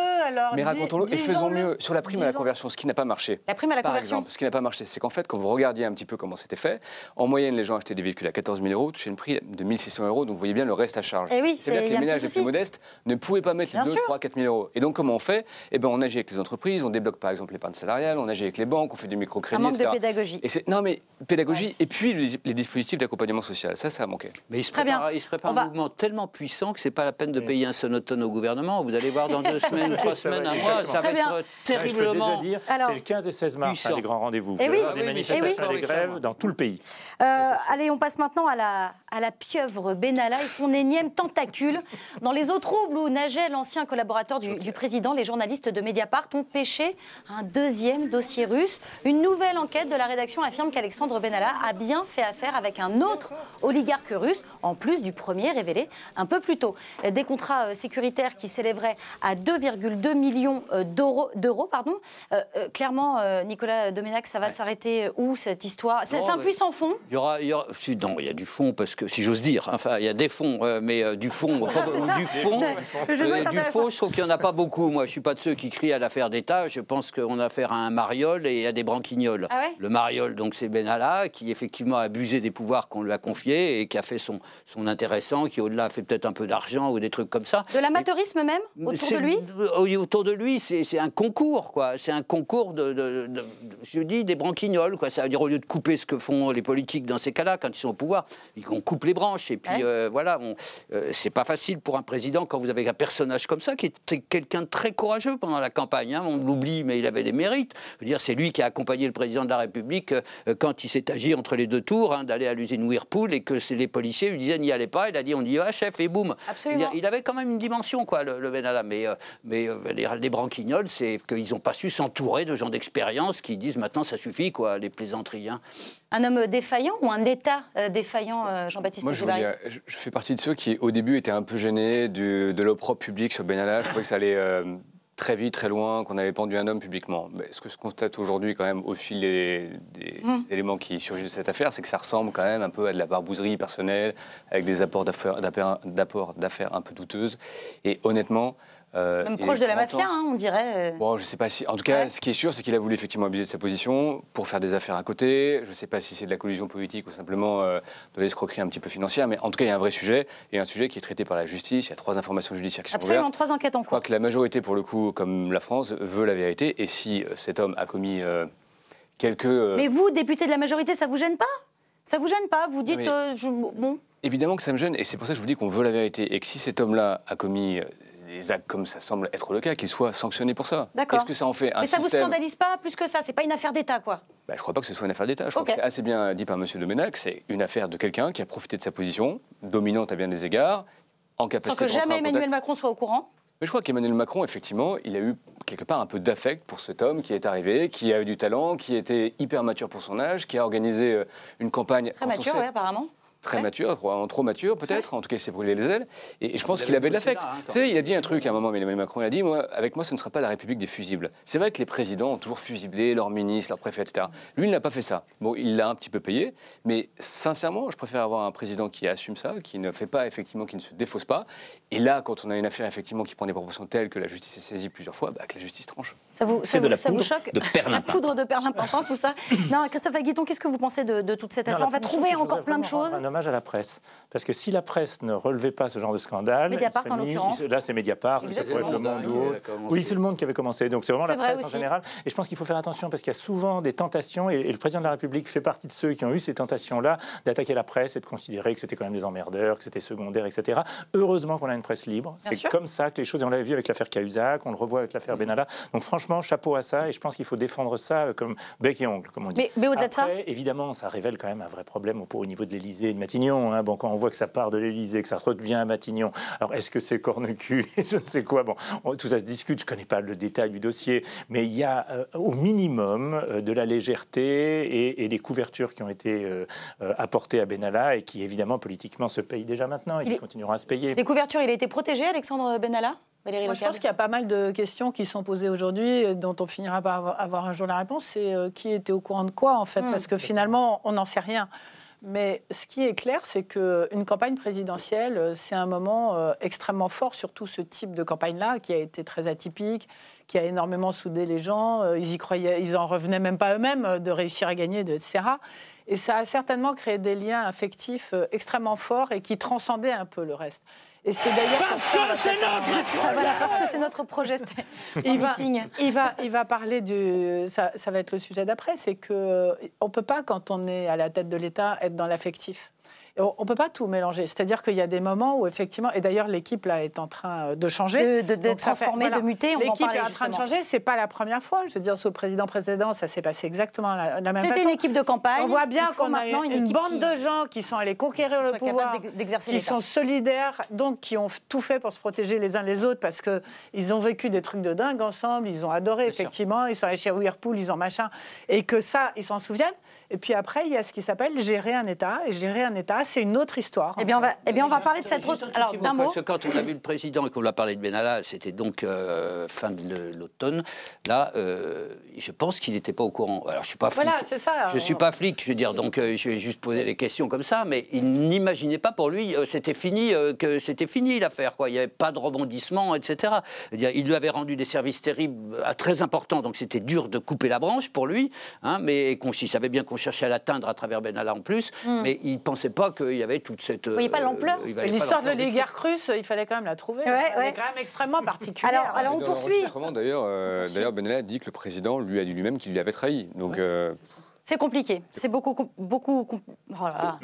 Mais et faisons mieux sur la prime à la conversion, ce qui n'a pas marché. La prime à la par conversion. Exemple, ce qui n'a pas marché, c'est qu'en fait, quand vous regardiez un petit peu comment c'était fait, en moyenne, les gens achetaient des véhicules à 14 000 euros, touchaient une prix de 1600 euros, donc vous voyez bien le reste à charge. Et eh oui, c'est-à-dire que les ménages les plus modestes ne pouvaient pas mettre les 2, 3, 4 000 euros. Et donc, comment on fait? Eh ben, on agit avec les entreprises, on débloque par exemple l'épargne salariale, on agit avec les banques, on fait du microcrédit. Un manque de pédagogie. Et non, mais pédagogie, et puis les, dispositifs d'accompagnement social, ça, ça a manqué. Mais il se prépare, il se prépare un mouvement tellement puissant que c'est pas la peine de payer un sonotone au gouvernement. Vous allez voir dans deux semaines, trois semaines, un mois, ça, ça va être terriblement. c'est le 15 et 16 mars, hein, les grands rendez-vous. Et eh oui, des manifestations et des grèves dans tout le pays. Euh, allez, on passe maintenant à la, à la pieuvre Benalla et son énième tentacule. Dans les eaux troubles où nageait l'ancien collaborateur du, du, président, les journalistes de Mediapart ont pêché un deuxième dossier russe. Une nouvelle enquête de la rédaction affirme qu'Alexandre Benalla a bien fait affaire avec un autre oligarque russe, en plus du premier révélé un peu plus tôt. Des contrats euh, sécuritaires qui s'élèveraient à 2,2 millions euh, d'euros. pardon. Euh, clairement, Nicolas Domenac, ça va s'arrêter où cette histoire? C'est un puissant fond? il y, aura, il y aura, Non, il y a du fond, parce que, si j'ose dire, enfin, il y a des fonds, mais du fond, du fond, du fond, je trouve qu'il n'y en a pas beaucoup. Moi, je ne suis pas de ceux qui crient à l'affaire d'État. Je pense qu'on a affaire à un mariole et à des branquignoles. Ah le mariole, donc, c'est Benalla, qui effectivement a abusé des pouvoirs qu'on lui a confiés et qui a fait son, son intéressant, qui au-delà a fait peut-être un peu d'argent ou des trucs comme ça. De l'amateurisme même autour de lui? Autour de lui, c'est un concours, quoi. C'est un concours de, je dis, des branquignoles, quoi. Ça veut dire au lieu de couper ce que font les politiques dans ces cas-là, quand ils sont au pouvoir, on coupe les branches. Et puis euh, voilà, euh, c'est pas facile pour un président quand vous avez un personnage comme ça qui est quelqu'un de très courageux pendant la campagne. Hein. On l'oublie, mais il avait des mérites. Je veux dire, c'est lui qui a accompagné le président de la République euh, quand il s'est agi entre les deux tours, hein, d'aller à l'usine Whirlpool et que les policiers lui disaient n'y allez pas. Il a dit on y va, chef, et boum. Il, avait quand même une dimension, quoi, le, Benalla. Mais, mais les, c'est qu'ils n'ont pas su s'entourer de gens d'expérience qui disent maintenant ça suffit, quoi, les plaisanteries. Hein. Un homme défaillant ou un État défaillant, Jean-Baptiste Moi, je, fais partie de ceux qui, au début, étaient un peu gênés du, de l'opprobre public sur Benalla. Je trouvais que ça allait très vite, très loin, qu'on avait pendu un homme publiquement. Mais ce que je constate aujourd'hui, quand même, au fil des, mmh. éléments qui surgissent de cette affaire, c'est que ça ressemble quand même un peu à de la barbouzerie personnelle, avec des apports d'affaires un peu douteuses. Et honnêtement, euh, Même proche de la mafia, hein, on dirait. Euh. Bon, je sais pas si. En tout cas, ce qui est sûr, c'est qu'il a voulu effectivement abuser de sa position pour faire des affaires à côté. Je ne sais pas si c'est de la collusion politique ou simplement euh, de l'escroquerie un petit peu financière, mais en tout cas, il y a un vrai sujet et un sujet qui est traité par la justice. Il y a trois informations judiciaires qui sont Absolument, ouvertes. trois enquêtes en cours. Je crois que la majorité, pour le coup, comme la France, veut la vérité. Et si cet homme a commis quelques. Mais vous, député de la majorité, ça vous gêne pas? Ça vous gêne pas? Vous dites. bon. Évidemment que ça me gêne, et c'est pour ça que je vous dis qu'on veut la vérité. Et que si cet homme-là a commis des actes comme ça semble être le cas, qu'il soit sanctionné pour ça. D'accord. Est-ce que ça en fait un Mais ça ne vous scandalise pas plus que ça C'est pas une affaire d'État, quoi bah, Je crois pas que ce soit une affaire d'État. Je crois que c'est assez bien dit par M. Domenac. C'est une affaire de quelqu'un qui a profité de sa position, dominante à bien des égards, en capacité Sans que jamais Emmanuel Macron soit au courant mais je crois qu'Emmanuel Macron, effectivement, il a eu quelque part un peu d'affect pour cet homme qui est arrivé, qui a eu du talent, qui était hyper mature pour son âge, qui a organisé euh, une campagne. Très mature, oui, apparemment très mature, trop mature peut-être, en tout cas il s'est brûlé les ailes, et, je pense qu'il avait de l'affect. Hein, tu sais, il a dit un truc à un moment, Emmanuel Macron il a dit, moi, avec moi ce ne sera pas la République des fusibles. C'est vrai que les présidents ont toujours fusiblé leurs ministres, leurs préfets, etc. Lui, il n'a pas fait ça. Bon, il l'a un petit peu payé, mais sincèrement, je préfère avoir un président qui assume ça, qui ne fait pas effectivement, qui ne se défausse pas, et là, quand on a une affaire effectivement qui prend des proportions telles que la justice est saisie plusieurs fois, bah, que la justice tranche. Ça vous, ça, de la ça vous choque de La poudre de perlimpinpin, tout ça. non, Christophe Aguiton, qu'est-ce que vous pensez de, toute cette affaire On va trouver encore plein de choses. Un hommage à la presse. Parce que si la presse ne relevait pas ce genre de scandale, Mediapart en l'occurrence. Là, c'est Mediapart, ça pourrait être le Monde ou Oui, c'est le Monde qui avait commencé. Donc c'est vraiment la presse en général. Et je pense qu'il faut faire attention parce qu'il y a souvent des tentations, et, le président de la République fait partie de ceux qui ont eu ces tentations-là, d'attaquer la presse et de considérer que c'était quand même des emmerdeurs, que c'était secondaire, etc. Heureusement qu'on a une presse libre. C'est comme ça que les choses, et on l'avait vu avec l'affaire Cahuzac, on le revoit avec l'affaire Benalla. Donc franchement, chapeau à ça, et je pense qu'il faut défendre ça euh, comme bec et ongle, comme on dit. Mais, au-delà de ça Évidemment, ça révèle quand même un vrai problème au, niveau de l'Élysée et de Matignon. Hein. Bon, quand on voit que ça part de l'Élysée, que ça revient à Matignon, alors est-ce que c'est corne-cul? Je ne sais quoi. Bon, tout ça se discute, je ne connais pas le détail du dossier, mais il y a euh, au minimum euh, de la légèreté et, des couvertures qui ont été apportées à Benalla et qui, évidemment, politiquement, se payent déjà maintenant et qui continueront à se payer. Des couvertures, il a été protégé, Alexandre Benalla? Moi, je pense qu'il y a pas mal de questions qui sont posées aujourd'hui, dont on finira par avoir un jour la réponse. C'est euh, qui était au courant de quoi, en fait? Hmm. Parce que finalement, on n'en sait rien. Mais ce qui est clair, c'est qu'une campagne présidentielle, euh, c'est un moment euh, extrêmement fort, surtout ce type de campagne-là, qui a été très atypique, qui a énormément soudé les gens. Ils y croyaient, ils en revenaient même pas eux-mêmes de réussir à gagner, etc. Et ça a certainement créé des liens affectifs extrêmement forts et qui transcendaient un peu le reste. Et c'est d'ailleurs parce, que c'est notre... voilà, parce que c'est notre projet. il, va, il, va, il va parler du. Ça, ça va être le sujet d'après. C'est que on peut pas, quand on est à la tête de l'État, être dans l'affectif. On ne peut pas tout mélanger. C'est-à-dire qu'il y a des moments où, effectivement, et d'ailleurs, l'équipe là est en train euh, de changer. De, de, transformer, de muter. L'équipe est en train de changer. Ce n'est pas la première fois. Je veux dire, sous le président précédent, ça s'est passé exactement la, la même façon. C'était une équipe de campagne. On voit bien qu'on a une, une bande de gens qui sont allés conquérir le pouvoir, qui sont solidaires, donc qui ont tout fait pour se protéger les uns les autres parce qu'ils ont vécu des trucs de dingue ensemble. Ils ont adoré, effectivement. Ils sont allés chez Whirlpool, ils ont machin. Et que ça, ils s'en souviennent. Et puis après, il y a ce qui s'appelle gérer un État. Et gérer un État, c'est une autre histoire. Eh bien, on va, eh bien, on va parler de cette route. Alors, d'un mot. Parce que quand on a vu le président et qu'on a parlé de Benalla, c'était donc euh, fin de l'automne. Là, euh, je pense qu'il n'était pas au courant. Alors, je suis pas flic. Voilà, c'est ça. Je suis pas flic, je veux dire. Donc, euh, je vais juste poser des questions comme ça. Mais il n'imaginait pas pour lui, c'était fini, que c'était fini l'affaire. Quoi. Il n'y avait pas de rebondissement, etc. il lui avait rendu des services terribles, très importants. Donc, c'était dur de couper la branche pour lui. Hein, mais il savait bien qu'on cherchait à l'atteindre à travers Benalla en plus. Hmm. Mais il ne pensait pas qu'il y avait toute cette. Vous voyez pas l'ampleur euh, L'histoire de l'oligarque russe, il fallait quand même la trouver. Ouais, Elle est quand même extrêmement particulière. Alors, alors on poursuit. D'ailleurs, euh, d'ailleurs, Benalla dit que le président lui a dit lui-même qu'il lui avait trahi. Donc. Euh, c'est compliqué. C'est beaucoup, beaucoup, oh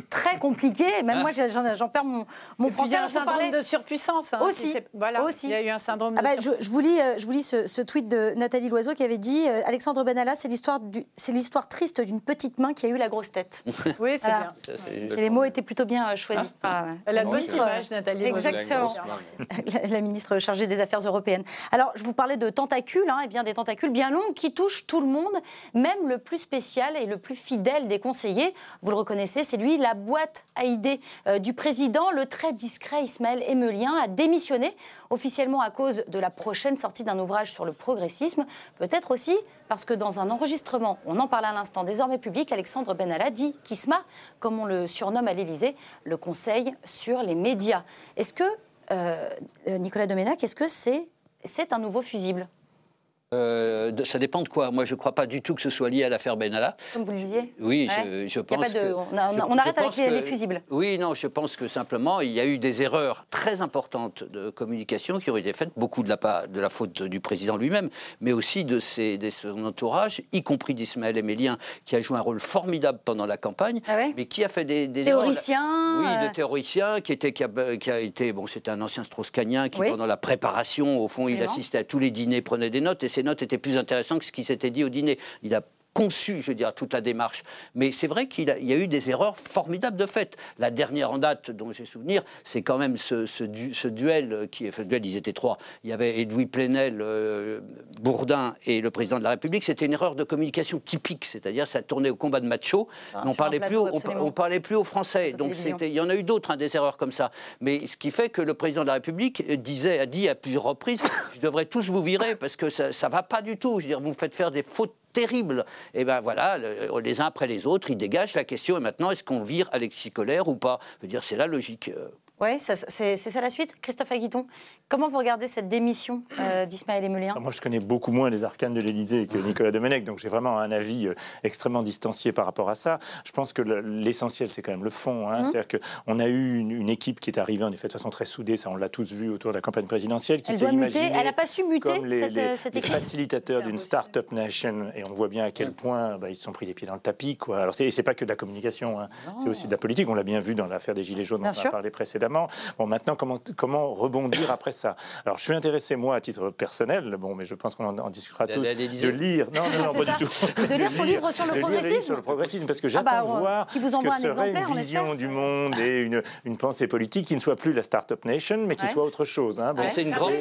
très compliqué. Même moi, j'en perds mon, mon français. Il y a un syndrome de surpuissance. Hein, aussi. Voilà. Aussi. Il y a eu un syndrome. Ah de bah, je, vous lis, je vous lis ce, tweet de Nathalie Loiseau qui avait dit Alexandre Benalla, c'est l'histoire c'est l'histoire triste d'une petite main qui a eu la grosse tête. oui, c'est bien. les mots étaient plutôt bien choisis. Ah. Elle a une bonne image, Nathalie. Exactement. La, ministre chargée des Affaires européennes. Alors, je vous parlais de tentacules, hein, et bien des tentacules bien longs qui touchent tout le monde, même le plus spécial et le plus fidèle des conseillers. Vous le reconnaissez, c'est lui, la boîte à idées euh, du président. Le très discret Ismaël Emelien a démissionné officiellement à cause de la prochaine sortie d'un ouvrage sur le progressisme. Peut-être aussi parce que dans un enregistrement, on en parle à l'instant, désormais public, Alexandre Benalla dit Kisma, comme on le surnomme à l'Élysée, le conseil sur les médias. Est-ce que, euh, Nicolas Doménac, est-ce que c'est un nouveau fusible? Euh, ça dépend de quoi. Moi, je ne crois pas du tout que ce soit lié à l'affaire Benalla. Comme vous le disiez Oui, je, pense. que, on, arrête avec les, fusibles. Oui, non, je pense que simplement, il y a eu des erreurs très importantes de communication qui ont été faites, beaucoup de la, de la faute du président lui-même, mais aussi de, ses, de son entourage, y compris d'Ismaël Emélien, qui a joué un rôle formidable pendant la campagne, ah mais qui a fait des. des théoriciens Oui, de euh. théoriciens, qui, était, qui, a, été. Bon, c'était un ancien Strauss-Canien qui, pendant la préparation, au fond, il assistait à tous les dîners, prenait des notes, et ces notes étaient plus intéressantes que ce qui s'était dit au dîner. Conçu, je veux dire, toute la démarche. Mais c'est vrai qu'il y a eu des erreurs formidables de fait. La dernière en date dont j'ai souvenir, c'est quand même ce, duel qui, enfin, duel, ils étaient trois. Il y avait Edoui Plenel, euh, Bourdin et le président de la République. C'était une erreur de communication typique, c'est-à-dire ça tournait au combat de macho. Ah, on parlait plus, on, parlait plus aux Français. Donc il y en a eu d'autres, hein, des erreurs comme ça. Mais ce qui fait que le président de la République disait, a dit à plusieurs reprises, je devrais tous vous virer parce que ça, ne va pas du tout. Je veux dire, vous me faites faire des fautes terrible. Et ben voilà, les uns après les autres, ils dégagent la question. Et maintenant, est-ce qu'on vire Alexis Colère ou pas? Je veux dire, c'est la logique. Euh. Oui, c'est ça la suite. Christophe Aguiton, comment vous regardez cette démission euh, d'Ismaël Emulien Moi, je connais beaucoup moins les arcanes de l'Élysée que Nicolas Domenech, donc j'ai vraiment un avis euh, extrêmement distancié par rapport à ça. Je pense que l'essentiel, c'est quand même le fond. Hein. Mmh. C'est-à-dire qu'on a eu une, équipe qui est arrivée, en effet, de façon très soudée, ça on l'a tous vu autour de la campagne présidentielle, qui s'est imaginée Elle n'a pas su muter comme les, cette, les, facilitateurs d'une start-up nation, et on voit bien à quel point bah, ils se sont pris les pieds dans le tapis. Quoi. Alors, c'est pas que de la communication, hein. c'est aussi de la politique. On l'a bien vu dans l'affaire des Gilets jaunes dont on a parlé précédemment. Bon, maintenant, comment, comment rebondir après ça? Alors, je suis intéressé, moi, à titre personnel, bon, mais je pense qu'on en, discutera tous, de lire. Non, non, non, pas du tout. De lire son livre sur le progressisme. sur le progressisme, parce que ah j'attends bah, de voir qui vous ce que serait une vision du monde et une, une, pensée politique qui ne soit plus la Start-up Nation, mais qui soit autre chose. Hein. Bon. C'est une, grande,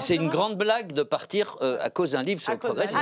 c'est une grande blague de partir euh, à cause d'un livre sur le progressisme.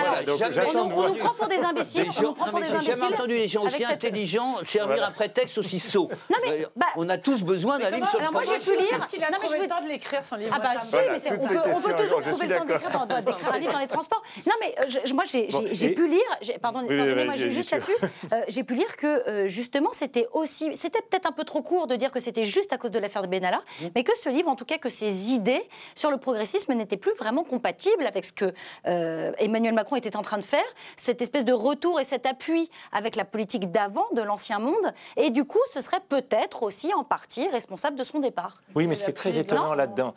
on, nous prend pour des imbéciles. J'ai jamais entendu les gens aussi intelligents servir un prétexte aussi sot. Euh, bah, on a tous besoin d'un livre sur le progressisme. Est-ce qu'il a non, trouvé le temps de l'écrire, son livre Ah bah si, mais on, peut, on peut, toujours trouver le temps d'écrire un livre dans les transports. Non, mais euh, moi, j'ai pu lire, pardon, pardonnez-moi juste là-dessus, euh, j'ai pu lire que euh, justement, c'était aussi, c'était peut-être un peu trop court de dire que c'était juste à cause de l'affaire de Benalla, mais que ce livre, en tout cas, que ses idées sur le progressisme n'étaient plus vraiment compatibles avec ce que Emmanuel Macron était en train de faire, cette espèce de retour et cet appui avec la politique d'avant, de l'ancien monde, et du coup, ce serait peut-être aussi en partie responsable de de son départ. Oui, mais ce qui est très étonnant là-dedans,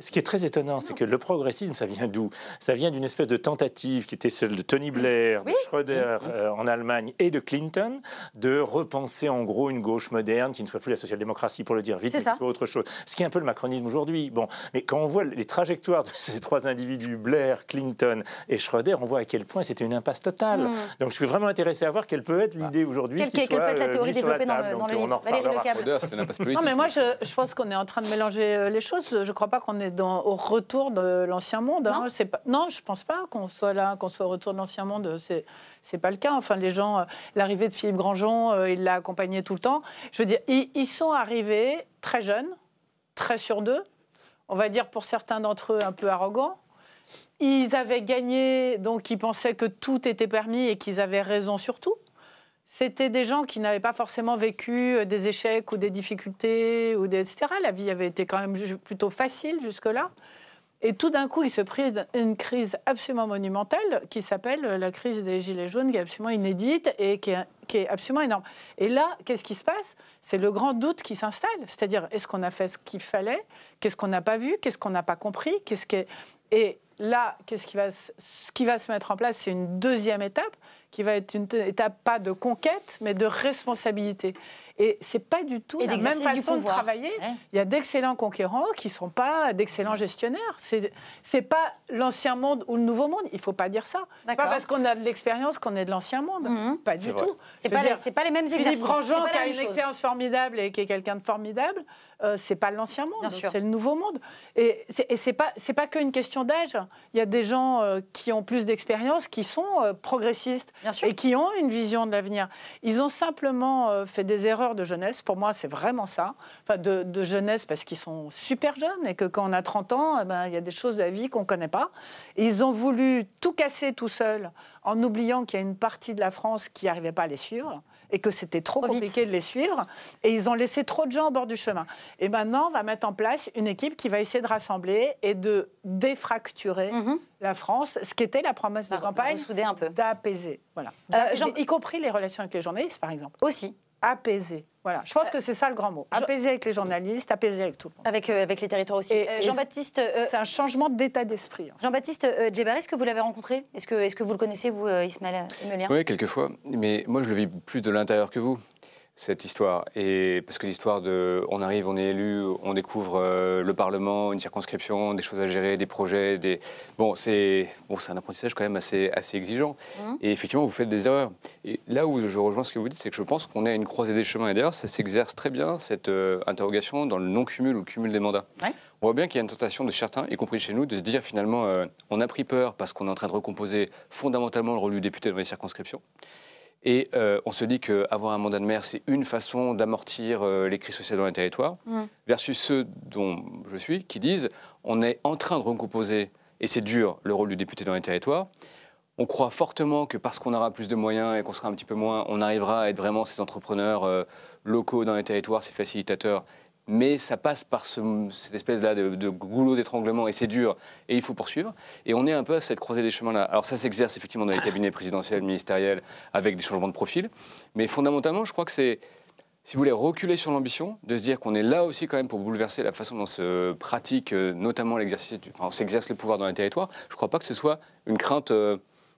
ce qui est très étonnant, c'est que le progressisme, ça vient d'où? Ça vient d'une espèce de tentative qui était celle de Tony Blair, de Schröder euh, en Allemagne et de Clinton, de repenser en gros une gauche moderne qui ne soit plus la social-démocratie pour le dire vite, mais soit autre chose. Ce qui est un peu le macronisme aujourd'hui. Bon, mais quand on voit les trajectoires de ces trois individus, Blair, Clinton et Schröder, on voit à quel point c'était une impasse totale. Hmm. Donc je suis vraiment intéressé à voir quelle peut être l'idée aujourd'hui qui soit peut être la théorie développée dans le, dans le livre. Non, mais moi, je, je, pense qu'on est en train de mélanger euh, les choses. Je ne crois pas qu'on est dans, au retour de l'ancien monde. Hein. Non, pas, non, je ne pense pas qu'on soit là, qu'on soit au retour de l'ancien monde. C'est n'est pas le cas. Enfin, les gens, euh, l'arrivée de Philippe Grandjean, euh, il l'a accompagné tout le temps. Je veux dire, ils, ils sont arrivés très jeunes, très sur d'eux. On va dire pour certains d'entre eux un peu arrogants. Ils avaient gagné, donc ils pensaient que tout était permis et qu'ils avaient raison sur tout c'était des gens qui n'avaient pas forcément vécu euh, des échecs ou des difficultés, ou des, etc. La vie avait été quand même plutôt facile jusque-là. Et tout d'un coup, il se prit une crise absolument monumentale qui s'appelle la crise des Gilets jaunes, qui est absolument inédite et qui est, absolument énorme. Et là, qu'est-ce qui se passe? C'est le grand doute qui s'installe. C'est-à-dire, est-ce qu'on a fait ce qu'il fallait? Qu'est-ce qu'on n'a pas vu? Qu'est-ce qu'on n'a pas compris? Qu'est-ce Et là, ce qui va se mettre en place? C'est une deuxième étape qui va être une étape pas de conquête, mais de responsabilité. Et c'est pas du tout la même façon de travailler. Il y a d'excellents conquérants qui sont pas d'excellents gestionnaires. C'est c'est pas l'ancien monde ou le nouveau monde. Il faut pas dire ça. C'est pas parce qu'on a de l'expérience qu'on est de l'ancien monde. Mhm. Pas du tout. C'est pas, les, pas les mêmes exercices. Philippe Grandjean qui a une expérience formidable et qui est quelqu'un de formidable. Euh, c'est pas l'ancien monde, c'est le nouveau monde. Et c'est pas c'est pas qu'une question d'âge. Il y a des gens euh, qui ont plus d'expérience, qui sont euh, progressistes et qui ont une vision de l'avenir. Ils ont simplement euh, fait des erreurs de jeunesse. Pour moi, c'est vraiment ça. Enfin, de, jeunesse parce qu'ils sont super jeunes et que quand on a 30 ans, eh ben, il y a des choses de la vie qu'on ne connaît pas. ils ont voulu tout casser tout seuls en oubliant qu'il y a une partie de la France qui n'arrivait pas à les suivre et que c'était trop, compliqué de les suivre. Et ils ont laissé trop de gens au bord du chemin. Et maintenant, on va mettre en place une équipe qui va essayer de rassembler et de défracturer mhm. la France, ce qui était la promesse de campagne, d'apaiser. Voilà. Euh, y compris les relations avec les journalistes, par exemple. Aussi apaiser. Voilà, je pense que c'est ça le grand mot. Apaiser avec les journalistes, apaiser avec tout le monde. Avec, euh, avec les territoires aussi. Euh, Jean-Baptiste. Euh, c'est un changement d'état d'esprit. Hein. Jean-Baptiste Djebar, est-ce que vous l'avez rencontré? Est-ce que, est que vous le connaissez, vous, Ismaël Emelien Oui, quelquefois. Mais moi, je le vis plus de l'intérieur que vous cette histoire. Et parce que l'histoire de on arrive, on est élu, on découvre euh, le Parlement, une circonscription, des choses à gérer, des projets, des bon, c'est bon, c'est un apprentissage quand même assez assez exigeant. Mmh. Et effectivement, vous faites des erreurs. Et là où je rejoins ce que vous dites, c'est que je pense qu'on est à une croisée des chemins. Et d'ailleurs, ça s'exerce très bien cette euh, interrogation dans le non cumul ou le cumul des mandats. On voit bien qu'il y a une tentation de certains, y compris chez nous, de se dire finalement, euh, on a pris peur parce qu'on est en train de recomposer fondamentalement le rôle du député dans les circonscriptions. Et euh, on se dit qu'avoir un mandat de maire, c'est une façon d'amortir euh, les crises sociales dans les territoires, versus ceux dont je suis, qui disent on est en train de recomposer, et c'est dur, le rôle du député dans les territoires. On croit fortement que parce qu'on aura plus de moyens et qu'on sera un petit peu moins, on arrivera à être vraiment ces entrepreneurs euh, locaux dans les territoires, ces facilitateurs mais ça passe par cette espèce-là de, goulot d'étranglement, et c'est dur, et il faut poursuivre. Et on est un peu à cette croisée des chemins-là. Alors ça s'exerce effectivement dans les cabinets présidentiels, ministériels, avec des changements de profil, mais fondamentalement, je crois que c'est, si vous voulez, reculer sur l'ambition, de se dire qu'on est là aussi quand même pour bouleverser la façon dont se pratique euh, notamment l'exercice, enfin, on s'exerce le pouvoir dans les territoires. Je ne crois pas que ce soit une crainte, euh,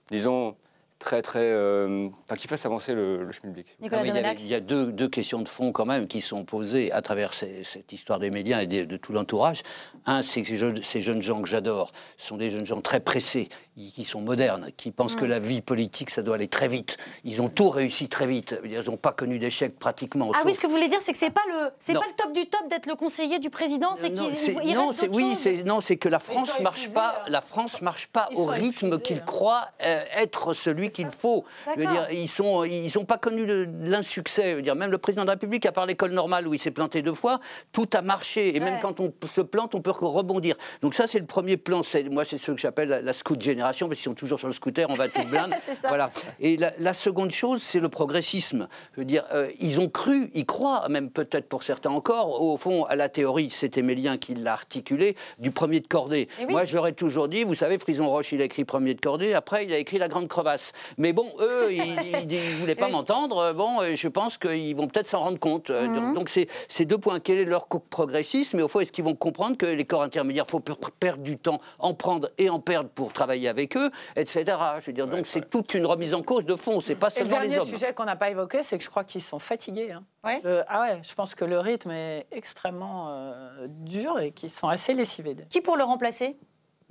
disons, très, très. Euh, qui fasse avancer le, le public. il y a, deux, deux, questions de fond quand même qui sont posées à travers cette histoire des médias et de, tout l'entourage. Un, c'est que ces jeunes gens que j'adore sont des jeunes gens très pressés, qui sont modernes, qui pensent que la vie politique, ça doit aller très vite. Ils ont tout réussi très vite. Ils n'ont pas connu d'échec pratiquement. Ah oui, ce que vous voulez dire, c'est que c'est pas le, c'est pas le top du top d'être le conseiller du président. C'est qu'ils non, c'est oui, c'est non, c'est que la France marche pas. La France marche pas au rythme qu'il croit euh, être celui qu'il faut. Je veux dire, ils sont, ils n'ont pas connu l'insuccès. Dire, même le président de la République, à part l'école normale où il s'est planté deux fois, tout a marché. Et même quand on se plante, on peut rebondir. Donc ça, c'est le premier plan. Moi, c'est ce que j'appelle la, scout générale l'accélération, parce qu'ils sont toujours sur le scooter, on va tout blinde. voilà. Et la, seconde chose, c'est le progressisme. Je veux dire, euh, ils ont cru, ils croient, même peut-être pour certains encore, au fond, à la théorie, c'était Mélien qui l'a articulé, du premier de cordée. Eh Moi, j'aurais toujours dit, vous savez, Frison Roche, il a écrit premier de cordée, après, il a écrit La Grande Crevasse. Mais bon, eux, ils ne voulaient pas m'entendre. Bon, je pense qu'ils vont peut-être s'en rendre compte. Mhm. Donc, c'est ces deux points. Quel est leur progressisme? Mais au fond, est-ce qu'ils vont comprendre que les corps intermédiaires, il faut perdre du temps, en prendre et en perdre pour travailler avec eux, etc. Je veux dire, donc c'est toute une remise en cause de fond. C'est pas seulement les hommes. Le dernier sujet qu'on n'a pas évoqué, c'est que je crois qu'ils sont fatigués. Hein. ah ouais, je pense que le rythme est extrêmement euh, dur et qu'ils sont assez lessivés. Qui pour le remplacer?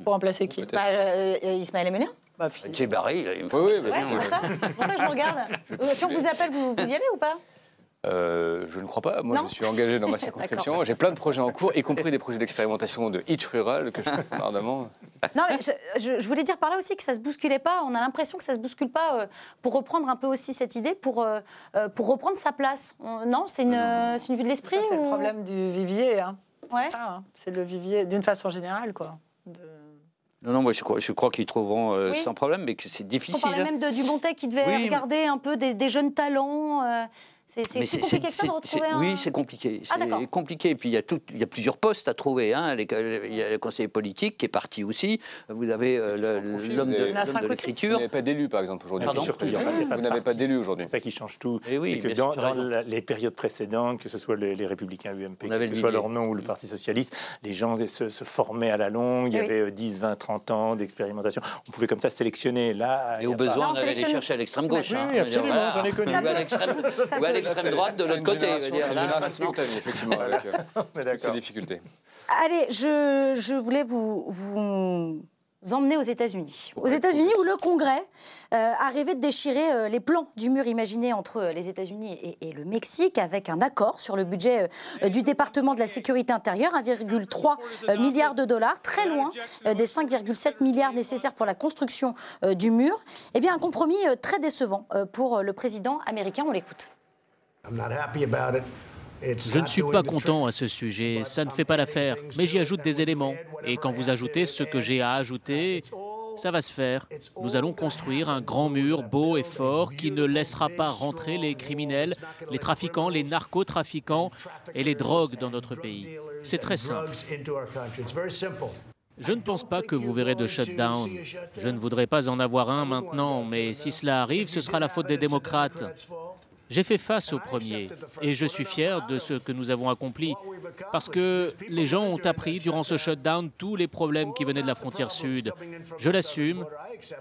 Pour remplacer qui? Bah, euh, Ismaël Emelien bah, Barry, il me faut. Oui, oui, c'est pour ça que je vous regarde. Euh, si on vous appelle, vous, vous y allez ou pas? Euh, je ne crois pas. Moi, je suis engagé dans ma circonscription. J'ai plein de projets en cours, y compris des projets d'expérimentation de hitch rural que je fais ardemment. Non, mais je, voulais dire par là aussi que ça se bousculait pas. On a l'impression que ça se bouscule pas. Euh, pour reprendre un peu aussi cette idée, pour euh, pour reprendre sa place. non, c'est une, une vue de l'esprit. C'est le problème du vivier. Hein. Ouais. Hein. C'est le vivier d'une façon générale, quoi. Non, non, moi je crois, je crois qu'ils trouveront sans problème, mais que c'est difficile. On parlait même de Dumontet qui devait regarder un peu des, des jeunes talents. C'est compliqué que ça de retrouver un... Oui, c'est compliqué. Ah, c'est compliqué. Et puis il y, a tout, il y a plusieurs postes à trouver. Hein. Il y a le conseiller politique qui est parti aussi. Vous avez euh, l'homme de, l'écriture. Vous n'avez pas d'élu, par exemple, aujourd'hui. Vous n'avez pas d'élu aujourd'hui. C'est ça qui change tout. Et eh oui, que dans, les périodes précédentes, que ce soit les, Républicains UMP, que ce soit leur nom ou le Parti Socialiste, les gens se, formaient à la longue. Il y avait 10, 20, 30 ans d'expérimentation. On pouvait comme ça sélectionner. Là, et au besoin, on allait les chercher à l'extrême gauche. Oui, hein. absolument, j'en ai connu l'extrême droite de l'autre côté. effectivement, avec euh, ces difficultés. Allez, je, je voulais vous, vous emmener aux États-Unis. Aux États-Unis, où le Congrès euh, a rêvé de déchirer euh, les plans du mur imaginé entre les États-Unis et, le Mexique, avec un accord sur le budget du département de la sécurité intérieure, 1,3 milliard de dollars, très loin des 5,7 milliards nécessaires pour la construction du mur. Eh bien, un compromis très décevant pour le président américain. On l'écoute. Je ne suis pas content à ce sujet, ça ne fait pas l'affaire, mais j'y ajoute des éléments. Et quand vous ajoutez ce que j'ai à ajouter, ça va se faire. Nous allons construire un grand mur beau et fort qui ne laissera pas rentrer les criminels, les trafiquants, les narcotrafiquants et les drogues dans notre pays. C'est très simple. Je ne pense pas que vous verrez de shutdown. Je ne voudrais pas en avoir un maintenant, mais si cela arrive, ce sera la faute des démocrates. J'ai fait face au premier et je suis fier de ce que nous avons accompli parce que les gens ont appris durant ce shutdown tous les problèmes qui venaient de la frontière sud. Je l'assume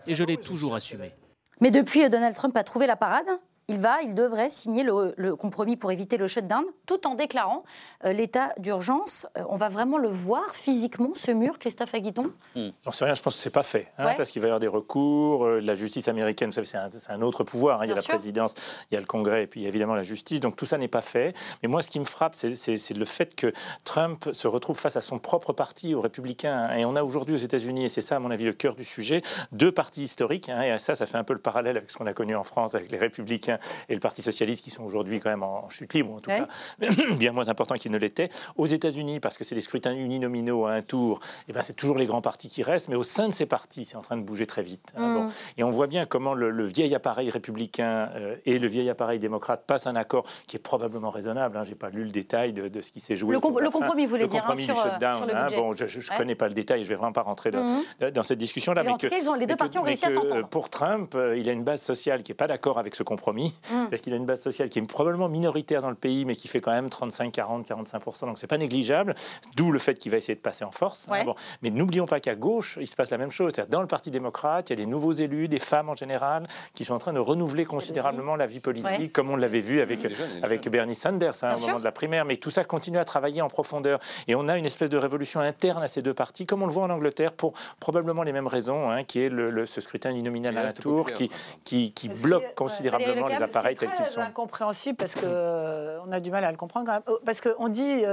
et je l'ai toujours assumé. Mais depuis, Donald Trump a trouvé la parade il va, il devrait signer le, compromis pour éviter le shutdown, tout en déclarant euh, l'état d'urgence. Euh, on va vraiment le voir physiquement, ce mur, Christophe Aguiton? Hmm. J'en sais rien, je pense que ce n'est pas fait, hein, parce qu'il va y avoir des recours. Euh, la justice américaine, vous savez, c'est un, autre pouvoir. Hein. il y a la présidence, il y a le Congrès, et puis évidemment la justice. Donc tout ça n'est pas fait. Mais moi, ce qui me frappe, c'est le fait que Trump se retrouve face à son propre parti, aux républicains. Et on a aujourd'hui aux États-Unis, et c'est ça, à mon avis, le cœur du sujet, deux partis historiques. Hein, et ça, ça fait un peu le parallèle avec ce qu'on a connu en France avec les républicains et le Parti socialiste qui sont aujourd'hui quand même en chute libre, en tout cas, bien moins important qu'ils ne l'étaient. Aux États-Unis, parce que c'est des scrutins uninominaux à un tour, et eh ben c'est toujours les grands partis qui restent, mais au sein de ces partis, c'est en train de bouger très vite. Hein, bon. Mm. Et on voit bien comment le, vieil appareil républicain euh, et le vieil appareil démocrate passent un accord qui est probablement raisonnable. Hein, Je n'ai pas lu le détail de, ce qui s'est joué. Le, compromis, vous voulez dire, hein, sur, euh, shutdown, le budget. bon, je ne connais pas le détail, je ne vais vraiment pas rentrer dans, mm. cette discussion-là. Mais, en tout cas, les deux partis ont réussi à s'entendre. Pour Trump, euh, il a une base sociale qui n'est pas d'accord avec ce compromis, mm. parce qu'il a une base sociale qui est probablement minoritaire dans le pays, mais qui fait quand même 35, 40, 45% donc c'est pas négligeable. D'où le fait qu'il va essayer de passer en force. Hein, bon. Mais n'oublions pas qu'à gauche, il se passe la même chose. Dans le Parti démocrate, il y a des nouveaux élus, des femmes en général, qui sont en train de renouveler considérablement la vie politique, comme on l'avait vu avec, avec Bernie Sanders hein, au moment de la primaire. Mais tout ça continue à travailler en profondeur. Et on a une espèce de révolution interne à ces deux partis, comme on le voit en Angleterre, pour probablement les mêmes raisons, hein, qui est le, ce scrutin uninominal à la tour, qui, qui, qui bloque considérablement les les appareils tels qu'ils sont. C'est incompréhensible parce qu'on a du mal à le comprendre quand même. Oh, parce qu'on dit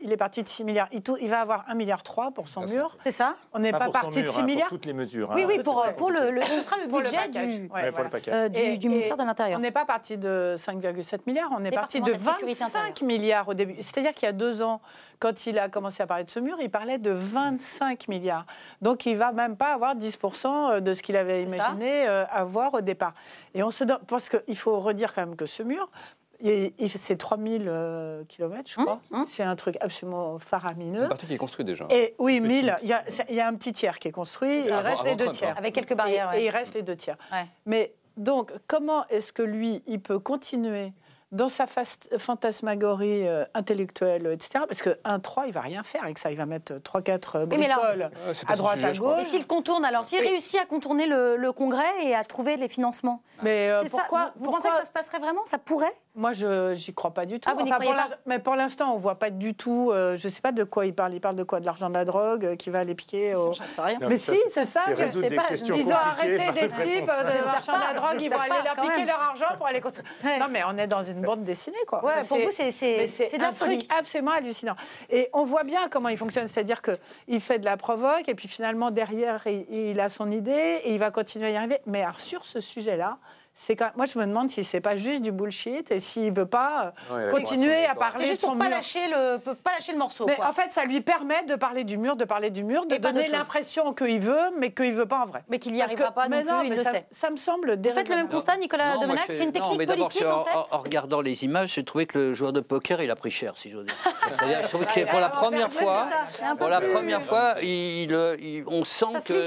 il est parti de 6 milliards. Il, va avoir 1 milliard 3 pour son mur. C'est ça On n'est pas, parti de 6 hein, milliards. Pour toutes les mesures. Oui, oui, pour, pour le, ce sera le budget du, du, ministère de l'Intérieur. On n'est pas parti de 5,7 milliards, on est parti de 25 milliards au début. C'est-à-dire qu'il y a deux ans, quand il a commencé à parler de ce mur, il parlait de 25 milliards. Donc il va même pas avoir 10% de ce qu'il avait imaginé euh, avoir au départ. Et on se parce qu'il faut redire quand même que ce mur, c'est 3000 euh, km, je crois. Hum, hum. C'est un truc absolument faramineux. Une partie qui est construite déjà. Et oui, 1000. Il y, a un petit tiers qui est construit. Et il reste les deux tiers. Avec quelques barrières. Et, il reste les deux tiers. Mais donc, comment est-ce que lui, il peut continuer dans sa fantasmagorie euh, intellectuelle, etc. Parce qu'un 3, il va rien faire avec ça. Il va mettre 3-4 euh, bricoles à droite, à gauche. Et s'il contourne alors S'il réussit à contourner le, Congrès et à trouver les financements Mais euh, pourquoi, vous, pensez que ça se passerait vraiment? Ça pourrait? Moi, je n'y crois pas du tout. Ah, vous enfin, pour pas mais pour l'instant, on ne voit pas du tout... je ne sais pas de quoi il parle. Il parle de quoi? De l'argent de la drogue qui va aller piquer au... sais rien. mais si, c'est ça. Je sais pas. Ils ont arrêté des types de l'argent de la drogue. Ils vont aller leur piquer leur argent pour aller construire. Non, mais on est dans une bande dessinée, quoi. Ouais, pour vous, c'est de la folie. truc absolument hallucinant. Et on voit bien comment il fonctionne, c'est-à-dire qu'il fait de la provoque, et puis finalement, derrière, il, il, a son idée, et il va continuer à y arriver. Mais alors, sur ce sujet-là, quand... Moi, je me demande si c'est pas juste du bullshit et s'il veut pas euh, continuer à parler juste de son pour pas Lâcher le, pas lâcher le morceau. Mais en fait, ça lui permet de parler du mur, de parler du mur, de donner l'impression qu'il veut, mais qu'il veut pas en vrai. Mais qu'il n'y arrivera pas non, plus, il le ça, sait. Ça me semble Vous faites le même constat, Nicolas Domenac C'est une technique politique, en, fait en, regardant les images, j'ai trouvé que le joueur de poker, il a pris cher, si j'ose dire. je trouve que pour la première fois, pour la première fois, on sent que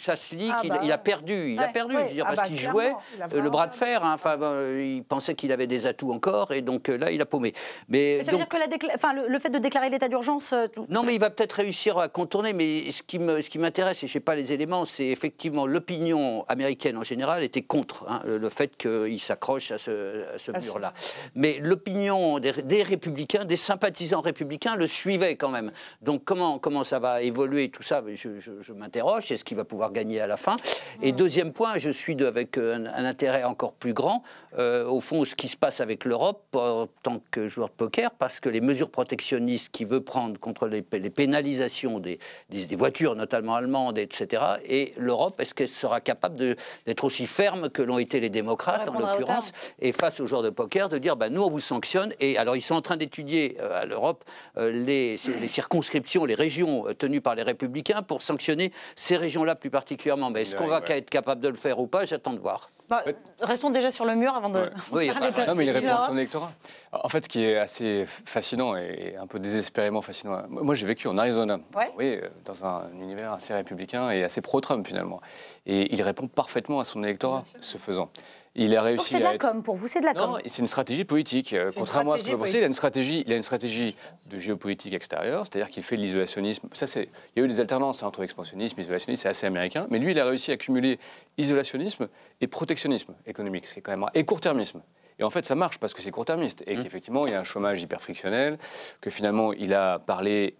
ça se lit qu'il a perdu. Il a perdu, parce qu'il jouait le bras de fer. Enfin, il pensait qu'il avait des atouts encore, et donc euh, là, il a paumé. Mais, ça veut dire que la enfin, le, fait de déclarer l'état d'urgence. Euh, non, mais il va peut-être réussir à contourner. Mais ce qui m'intéresse, et je sais pas les éléments, c'est effectivement l'opinion américaine en général était contre hein, le, fait qu'il s'accroche à ce, ce mur-là. Mais l'opinion des, républicains, des sympathisants républicains, le suivait quand même. Donc comment comment ça va évoluer tout ça Je, m'interroge. Est-ce qu'il va pouvoir gagner à la fin? Et deuxième point, je suis de, avec un, un intérêt encore plus grand euh, au fond, ce qui se passe avec l'Europe en tant que joueur de poker, parce que les mesures protectionnistes qu'il veut prendre contre les, pénalisations des, des, voitures, notamment allemandes, etc., et l'Europe, est-ce qu'elle sera capable d'être aussi ferme que l'ont été les démocrates, en l'occurrence, et face aux joueurs de poker, de dire, bah, nous, on vous sanctionne, et alors ils sont en train d'étudier euh, à l'Europe euh, les, les, circonscriptions, les régions tenues par les républicains pour sanctionner ces régions-là plus particulièrement. Mais est-ce qu'on va être capable de le faire ou pas? J'attends de voir. Bah, restons déjà sur le mur avant de. Oui, non, mais il répond à son électorat. En fait, ce qui est assez fascinant et un peu désespérément fascinant, moi j'ai vécu en Arizona, oui, dans un univers assez républicain et assez pro-Trump finalement. Et il répond parfaitement à son électorat, ce faisant. Il a réussi. c'est de la com pour vous, c'est de la com. c'est une stratégie politique. Contrairement à ce que vous pensez, il a une stratégie, il a une stratégie de géopolitique extérieure, c'est-à-dire qu'il fait de l'isolationnisme. Ça, c'est, il y a eu des alternances hein, entre expansionnisme, isolationnisme, c'est assez américain. Mais lui, il a réussi à cumuler isolationnisme et protectionnisme économique, c'est quand même et court-termisme. Et en fait, ça marche parce que c'est court-termiste et mmh. qu'effectivement, il y a un chômage hyper frictionnel, que finalement, il a parlé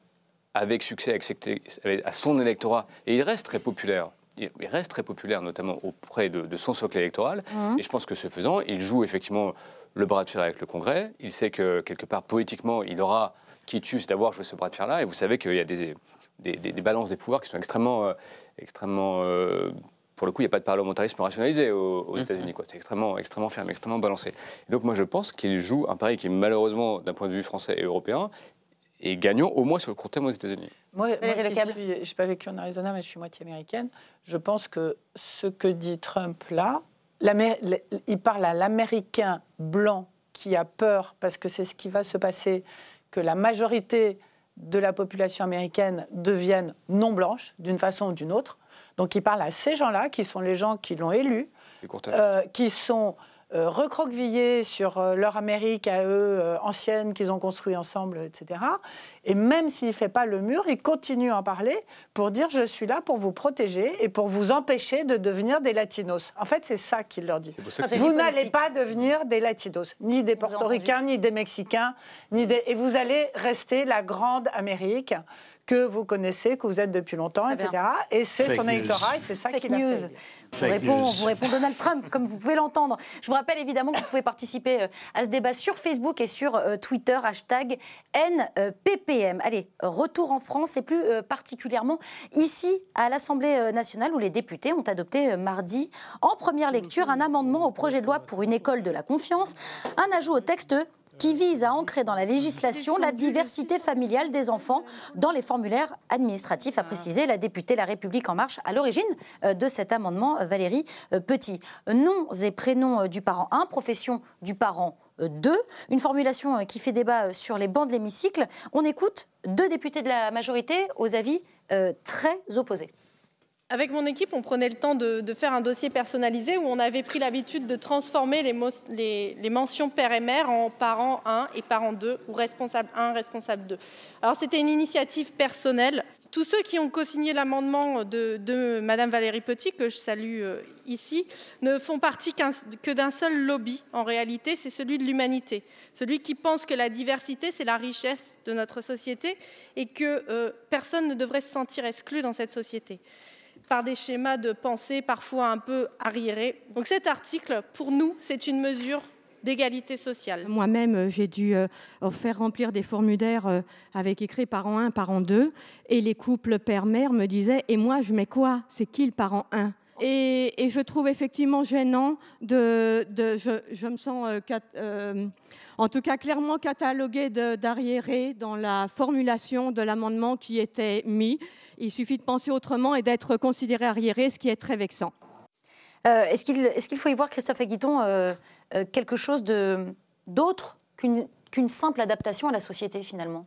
avec succès à son électorat et il reste très populaire il reste très populaire, notamment auprès de, son socle électoral. Mmh. Et je pense que ce faisant, il joue effectivement le bras de fer avec le Congrès. Il sait que quelque part, politiquement, il aura quitus d'avoir joué ce bras de fer-là. Et vous savez qu'il y a des, des, balances des pouvoirs qui sont extrêmement. Euh, extrêmement euh, pour le coup, il n'y a pas de parlementarisme rationalisé aux, mmh. États-Unis. C'est extrêmement, extrêmement ferme, extrêmement balancé. Et donc moi, je pense qu'il joue un pari qui, malheureusement, d'un point de vue français et européen, est gagnant au moins sur le court terme aux États-Unis. Moi, je n'ai pas vécu en Arizona, mais je suis moitié américaine. Je pense que ce que dit Trump là, il parle à l'Américain blanc qui a peur parce que c'est ce qui va se passer, que la majorité de la population américaine devienne non blanche d'une façon ou d'une autre. Donc il parle à ces gens-là, qui sont les gens qui l'ont élu, euh, qui sont euh, recroquevillés sur euh, leur Amérique à eux, euh, ancienne, qu'ils ont construit ensemble, etc. Et même s'il ne fait pas le mur, il continue à en parler pour dire je suis là pour vous protéger et pour vous empêcher de devenir des latinos. En fait, c'est ça qu'il leur dit. vous n'allez pas devenir des latinos, ni des portoricains, ni des mexicains, ni des... et vous allez rester la grande Amérique que vous connaissez, que vous êtes depuis longtemps, etc. Et c'est son électorat et c'est ça qui l'a fait. Vous répond, vous répond, Donald Trump, comme vous pouvez l'entendre. Je vous rappelle évidemment que vous pouvez participer euh, à ce débat sur Facebook et sur euh, Twitter, hashtag NPPM. Allez, retour en France et plus euh, particulièrement ici à l'Assemblée nationale où les députés ont adopté mardi en première lecture un amendement au projet de loi pour une école de la confiance, un ajout au texte qui vise à ancrer dans la législation la diversité familiale des enfants dans les formulaires administratifs, a précisé la députée La République En Marche à l'origine euh, de cet amendement, euh, Valérie euh, Petit. Noms et prénoms du parent 1, profession du parent 2, une formulation qui fait débat sur les bancs de l'hémicycle. On écoute deux députés de la majorité aux avis très opposés. Avec mon équipe, on prenait le temps de, faire un dossier personnalisé où on avait pris l'habitude de transformer les, mentions père et mère en parents 1 et parents 2 ou responsable 1, responsable 2. Alors c'était une initiative personnelle. Tous ceux qui ont co-signé l'amendement de, de Madame Valérie Petit, que je salue euh, ici, ne font partie que d'un seul lobby. En réalité, c'est celui de l'humanité, celui qui pense que la diversité, c'est la richesse de notre société et que euh, personne ne devrait se sentir exclu dans cette société par des schémas de pensée parfois un peu arriérés. Donc cet article, pour nous, c'est une mesure d'égalité sociale. Moi-même, euh, j'ai dû euh, faire remplir des formulaires euh, avec écrit parent 1, parent 2, et les couples père-mère me disaient, et moi, je mets quoi? C'est qui le parent 1 et, je trouve effectivement gênant de, je, me sens en tout cas clairement catalogué d'arriéré dans la formulation de l'amendement qui était mis. Il suffit de penser autrement et d'être considéré arriéré, ce qui est très vexant. Euh, est-ce qu'il faut y voir, Christophe Aguiton, euh, euh, quelque chose d'autre qu'une simple adaptation à la société finalement?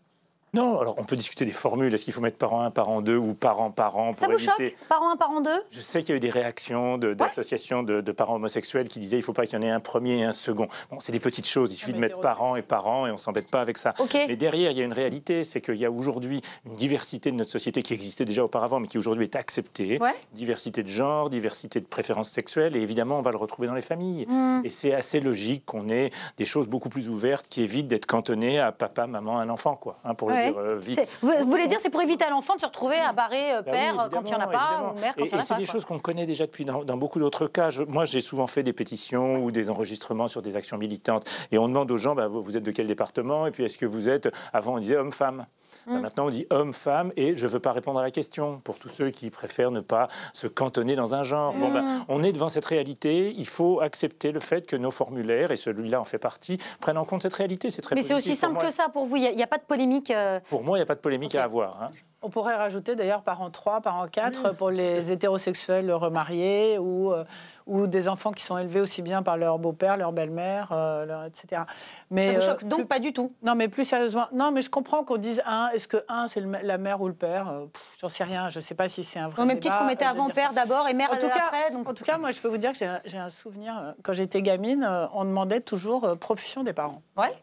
Non, alors on peut discuter des formules. Est-ce qu'il faut mettre parent 1, parent 2 ou parent, parent Ça vous choque Parent 1, parent 2 Je sais qu'il y a eu des réactions d'associations de, parents homosexuels qui disaient il ne faut pas qu'il y en ait un premier et un second. Bon, c'est des petites choses. Il suffit de mettre parents et parents et on ne s'embête pas avec ça. Mais derrière, il y a une réalité c'est qu'il y a aujourd'hui une diversité de notre société qui existait déjà auparavant, mais qui aujourd'hui est acceptée. Diversité de genre, diversité de préférences sexuelles. Et évidemment, on va le retrouver dans les familles. Mmh. Et c'est assez logique qu'on ait des choses beaucoup plus ouvertes qui évitent d'être cantonnées à papa, maman, un enfant, quoi, hein, pour le euh, vous, voulez dire c'est pour éviter à l'enfant de se retrouver à barrer euh, bah père quand il n'y en a pas ou mère quand il n'y en a pas. Et c'est des choses qu'on connaît déjà depuis dans, beaucoup d'autres cas. moi, j'ai souvent fait des pétitions ou des enregistrements sur des actions militantes et on demande aux gens bah, vous, êtes de quel département? Et puis est-ce que vous êtes avant on disait homme-femme? Bah, mm. maintenant, on dit homme-femme et je ne veux pas répondre à la question pour tous ceux qui préfèrent ne pas se cantonner dans un genre. Bon, mm. on est devant cette réalité. Il faut accepter le fait que nos formulaires, et celui-là en fait partie, prennent en compte cette réalité. C'est très Mais c'est aussi simple que ça pour vous. Il n'y a, pas de polémique. Euh, pour moi, il n'y a pas de polémique à avoir. Hein. On pourrait rajouter d'ailleurs parents 3, parents 4 pour les hétérosexuels remariés ou, euh, ou des enfants qui sont élevés aussi bien par leur beau-père, leur belle-mère, euh, etc. Mais, Ça vous choque donc pas du tout? Non, mais plus sérieusement, non, mais je comprends qu'on dise un. Est-ce que un c'est la mère ou le père? J'en sais rien. Je ne sais pas si c'est un vrai. Au même titre qu'on mettait avant père d'abord et mère en tout après. En tout cas, moi, je peux vous dire que j'ai un souvenir. Quand j'étais gamine, on demandait toujours profession des parents. Ouais.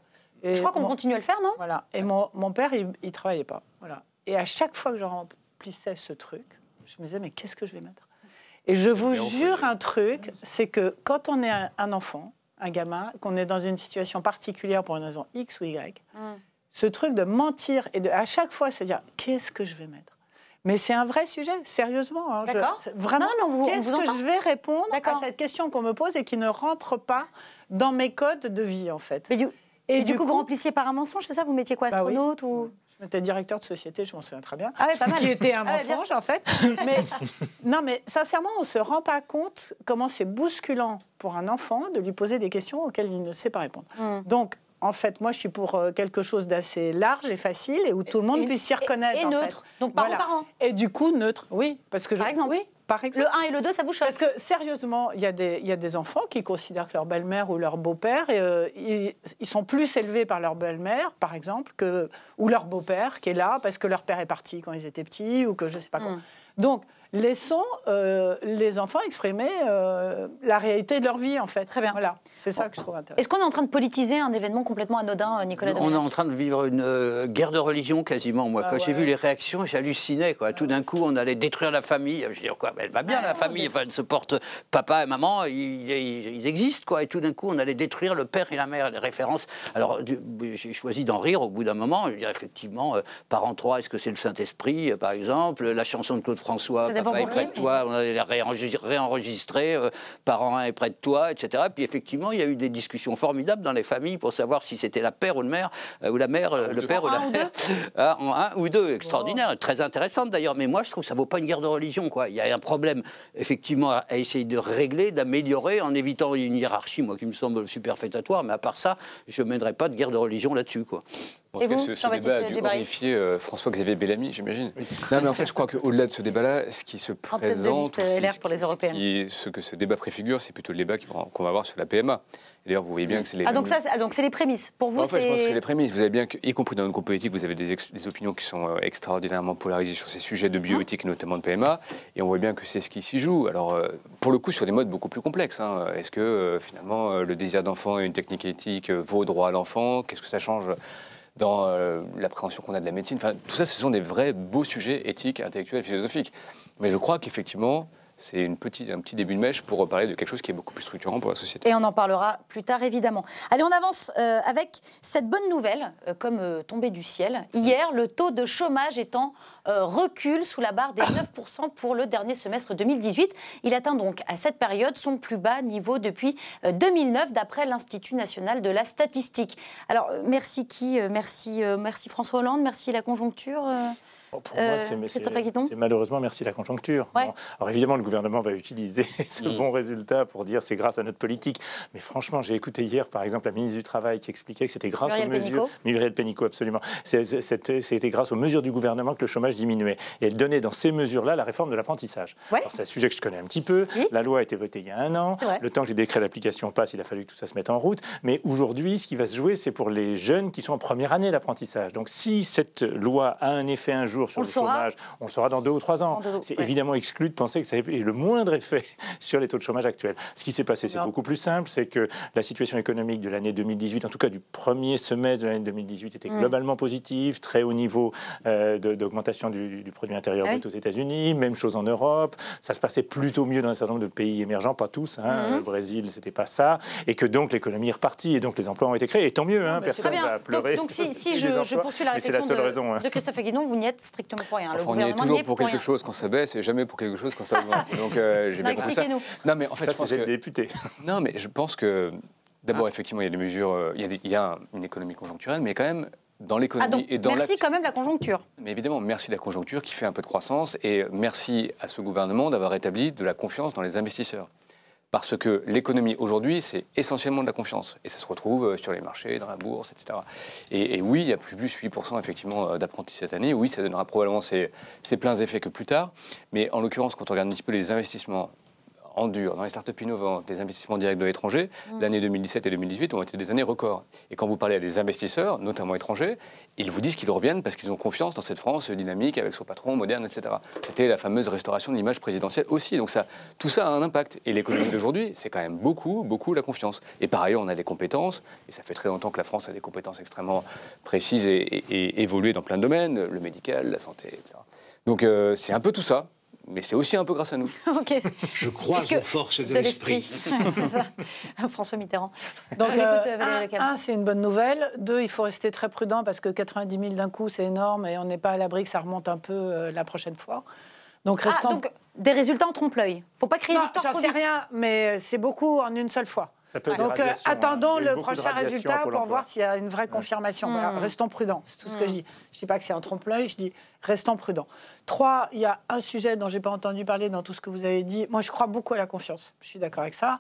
Et je crois qu'on continue à le faire, non? Voilà. Et mon, mon père, il, ne travaillait pas. Voilà. Et à chaque fois que je remplissais ce truc, je me disais, mais qu'est-ce que je vais mettre? Et je vous jure un truc, c'est que quand on est un, enfant, un gamin, qu'on est dans une situation particulière pour une raison X ou Y, mm. ce truc de mentir et de à chaque fois se dire, qu'est-ce que je vais mettre? Mais c'est un vrai sujet, sérieusement. Hein, D'accord. Vraiment, qu'est-ce que je vais répondre à cette question qu'on me pose et qui ne rentre pas dans mes codes de vie, en fait Mais du, et, du, coup, vous remplissiez par un mensonge, c'est ça? Vous mettiez quoi, bah astronaute ou J'étais directeur de société, je m'en souviens très bien. Ah oui, pas mal. Qui était un ah mensonge, en fait. mais, non, mais sincèrement, on ne se rend pas compte comment c'est bousculant pour un enfant de lui poser des questions auxquelles il ne sait pas répondre. Hmm. Donc, en fait, moi, je suis pour euh, quelque chose d'assez large et facile et où tout le monde puisse s'y reconnaître. Et, neutre. Donc, parents-parents. Et du coup, neutre, oui. Parce que Par exemple Oui, le 1 et le 2, ça vous choque Parce que sérieusement, il y, a des, y a des enfants qui considèrent que leur belle-mère ou leur beau-père, euh, ils, sont plus élevés par leur belle-mère, par exemple, que, ou leur beau-père qui est là parce que leur père est parti quand ils étaient petits ou que je ne sais pas quoi. Hmm. Donc, laissons euh, les enfants exprimer euh, la réalité de leur vie, en fait. Très bien. Voilà, c'est ça que je trouve intéressant. Est-ce qu'on est en train de politiser un événement complètement anodin, Nicolas On est en train de vivre une guerre de religion quasiment. Moi, Ah quand j'ai vu les réactions, j'hallucinais. Quoi. Tout d'un coup, on allait détruire la famille. Je dis, quoi, mais elle va bien, la famille. Enfin, elle se porte. Papa et maman, ils, existent, quoi. Et tout d'un coup, on allait détruire le père et la mère. Les références. Alors, j'ai choisi d'en rire au bout d'un moment. Je veux dire, effectivement, euh, Parents 3, est-ce que c'est le Saint-Esprit, euh, par exemple La chanson de Claude François, Papa est pour près qui, de toi, on réenregistrer, réenregistrer, euh, Parent 1 est près de toi, etc. Puis effectivement, il y a eu des discussions formidables dans les familles pour savoir si c'était la père ou le mère, euh, ou la mère, euh, le père ou la mère. Ah, en un ou deux, extraordinaire, très intéressante d'ailleurs. Mais moi, je trouve que ça vaut pas une guerre de religion. Quoi. Il y a un problème, effectivement, à, à essayer de régler, d'améliorer, en évitant une hiérarchie, moi, qui me semble superfétatoire. Mais à part ça, je ne mènerai pas de guerre de religion là-dessus. Quoi. Et vous, ce, ce Jean-Baptiste débat a dû horrifier euh, François-Xavier Bellamy, j'imagine. Non, mais en fait, je crois qu'au-delà de ce débat-là, ce qui se En tête de présente, liste aussi, LR ce pour les européennes. qui- ce que ce débat préfigure, c'est plutôt le débat qu'on va avoir sur la PMA. D'ailleurs, vous voyez bien que c'est les Ah, donc mêmes- ça, c'est- ah, donc c'est les prémices. Pour vous, en fait, je pense que c'est c'est. les prémices. Vous avez bien, que, y compris dans notre groupe politique, vous avez des, ex- des opinions qui sont euh, extraordinairement polarisées sur ces sujets de bioéthique, et notamment de PMA, et on voit bien que c'est ce qui s'y joue. Alors, euh, pour le coup, sur des modes beaucoup plus complexes. hein. Est-ce que euh, finalement euh, le désir d'enfant et une technique éthique euh, vaut droit à l'enfant? Qu'est-ce que ça change dans euh, l'appréhension qu'on a de la médecine tout ça, ce sont des vrais beaux sujets éthiques, intellectuels, philosophiques. Mais je crois qu'effectivement, c'est une petite, un petit début de mèche pour parler de quelque chose qui est beaucoup plus structurant pour la société. Et on en parlera plus tard, évidemment. Allez, on avance euh, avec cette bonne nouvelle, euh, comme euh, tombée du ciel. Hier, le taux de chômage étant euh, recul sous la barre des 9% pour le dernier semestre 2018. Il atteint donc à cette période son plus bas niveau depuis euh, 2009, d'après l'Institut national de la statistique. Alors, merci qui merci, merci François Hollande, merci la conjoncture. Euh, Oh, Pour euh, moi, c'est- Christophe c'est malheureusement merci la conjoncture. Ouais. Alors évidemment, le gouvernement va utiliser ce Mm. bon résultat pour dire c'est grâce à notre politique. Mais franchement, j'ai écouté hier, par exemple, la ministre du Travail qui expliquait que c'était grâce Muriel aux mesures. Muriel Pénicaud, absolument. C'était grâce aux mesures du gouvernement que le chômage diminuait. Et elle donnait dans ces mesures-là la réforme de l'apprentissage. Alors, C'est un sujet que je connais un petit peu. La loi a été votée il y a un an. Le temps que les décrets d'application passent, il a fallu que tout ça se mette en route. Mais aujourd'hui, ce qui va se jouer, c'est pour les jeunes qui sont en première année d'apprentissage. Donc si cette loi a un effet un jour sur On le chômage, on le saura dans deux ou trois ans. C'est ouais. évidemment exclu de penser que ça ait le moindre effet sur les taux de chômage actuels. Ce qui s'est passé, c'est beaucoup plus simple. C'est que la situation économique de l'année 2018, en tout cas du premier semestre de l'année 2018, était Mm. globalement positive, très haut niveau euh, d'augmentation du, du produit intérieur brut aux États-Unis, même chose en Europe. Ça se passait plutôt mieux dans un certain nombre de pays émergents, pas tous. hein. Mhm. Le Brésil, c'était pas ça. Et que donc l'économie est repartie et donc les emplois ont été créés. Et tant mieux, hein, Très personne bien. va pleurer. Donc, donc si, je, poursuis la la réflexion de, raison. hein. de Christophe Aguidon, vous n'y êtes strictement pour rien. Le on y est gouvernement n'y toujours est pour pour quelque rien. chose quand ça baisse et jamais pour quelque chose quand ça augmente. Donc euh, j'ai Non, bien compris ça. Non, mais en fait, Ça, je pense c'est que député. non, mais je pense que d'abord effectivement il y a des mesures, euh, il y a, des- il y a une économie conjoncturelle, mais quand même dans Ah l'économie donc, et dans merci quand même la conjoncture. Mais évidemment, merci la conjoncture qui fait un peu de croissance et merci à ce gouvernement d'avoir rétabli de la confiance dans les investisseurs. Parce que l'économie aujourd'hui, c'est essentiellement de la confiance. Et ça se retrouve euh, sur les marchés, dans la bourse, etc. Et, oui, il y a plus, plus 8% effectivement euh, d'apprentis cette année. Oui, ça donnera probablement ses, ses pleins effets que plus tard. Mais en l'occurrence, quand on regarde un petit peu les investissements en dur, dans les startups innovantes, des investissements directs de l'étranger, Mm. l'année 2017 et 2018 ont été des années records. Et quand vous parlez à des investisseurs, notamment étrangers, ils vous disent qu'ils reviennent parce qu'ils ont confiance dans cette France dynamique avec son patron moderne, etc. C'était la fameuse restauration de l'image présidentielle aussi. Donc ça, tout ça a un impact. Et l'économie d'aujourd'hui, c'est quand même beaucoup, beaucoup la confiance. Et par ailleurs, on a des compétences, et ça fait très longtemps que la France a des compétences extrêmement précises et, et- et évoluées dans plein de domaines, le médical, la santé, etc. Donc euh, c'est un peu tout ça. Mais c'est aussi un peu grâce à nous. ok. Je crois Est-ce que- aux forces de, l'esprit. C'est ça. François Mitterrand. Donc, écoute, euh, un, c'est une bonne nouvelle. Deux, il faut rester très prudent parce que 90 000 d'un coup, c'est énorme et on n'est pas à l'abri que ça remonte un peu euh, la prochaine fois. Donc, Ah, restons. donc des résultats en trompe-l'œil. faut pas crier Non, victoire j'en trop sais rien, mais c'est beaucoup en une seule fois. Ça peut être des Donc euh, hein. attendons le prochain résultat pour voir s'il y a une vraie confirmation. Voilà, Mm. restons prudents, c'est tout ce que je dis. Je dis pas que c'est un trompe-l'œil, je dis restons prudents. Trois, il y a un sujet dont j'ai pas entendu parler dans tout ce que vous avez dit. Moi, je crois beaucoup à la confiance. Je suis d'accord avec ça,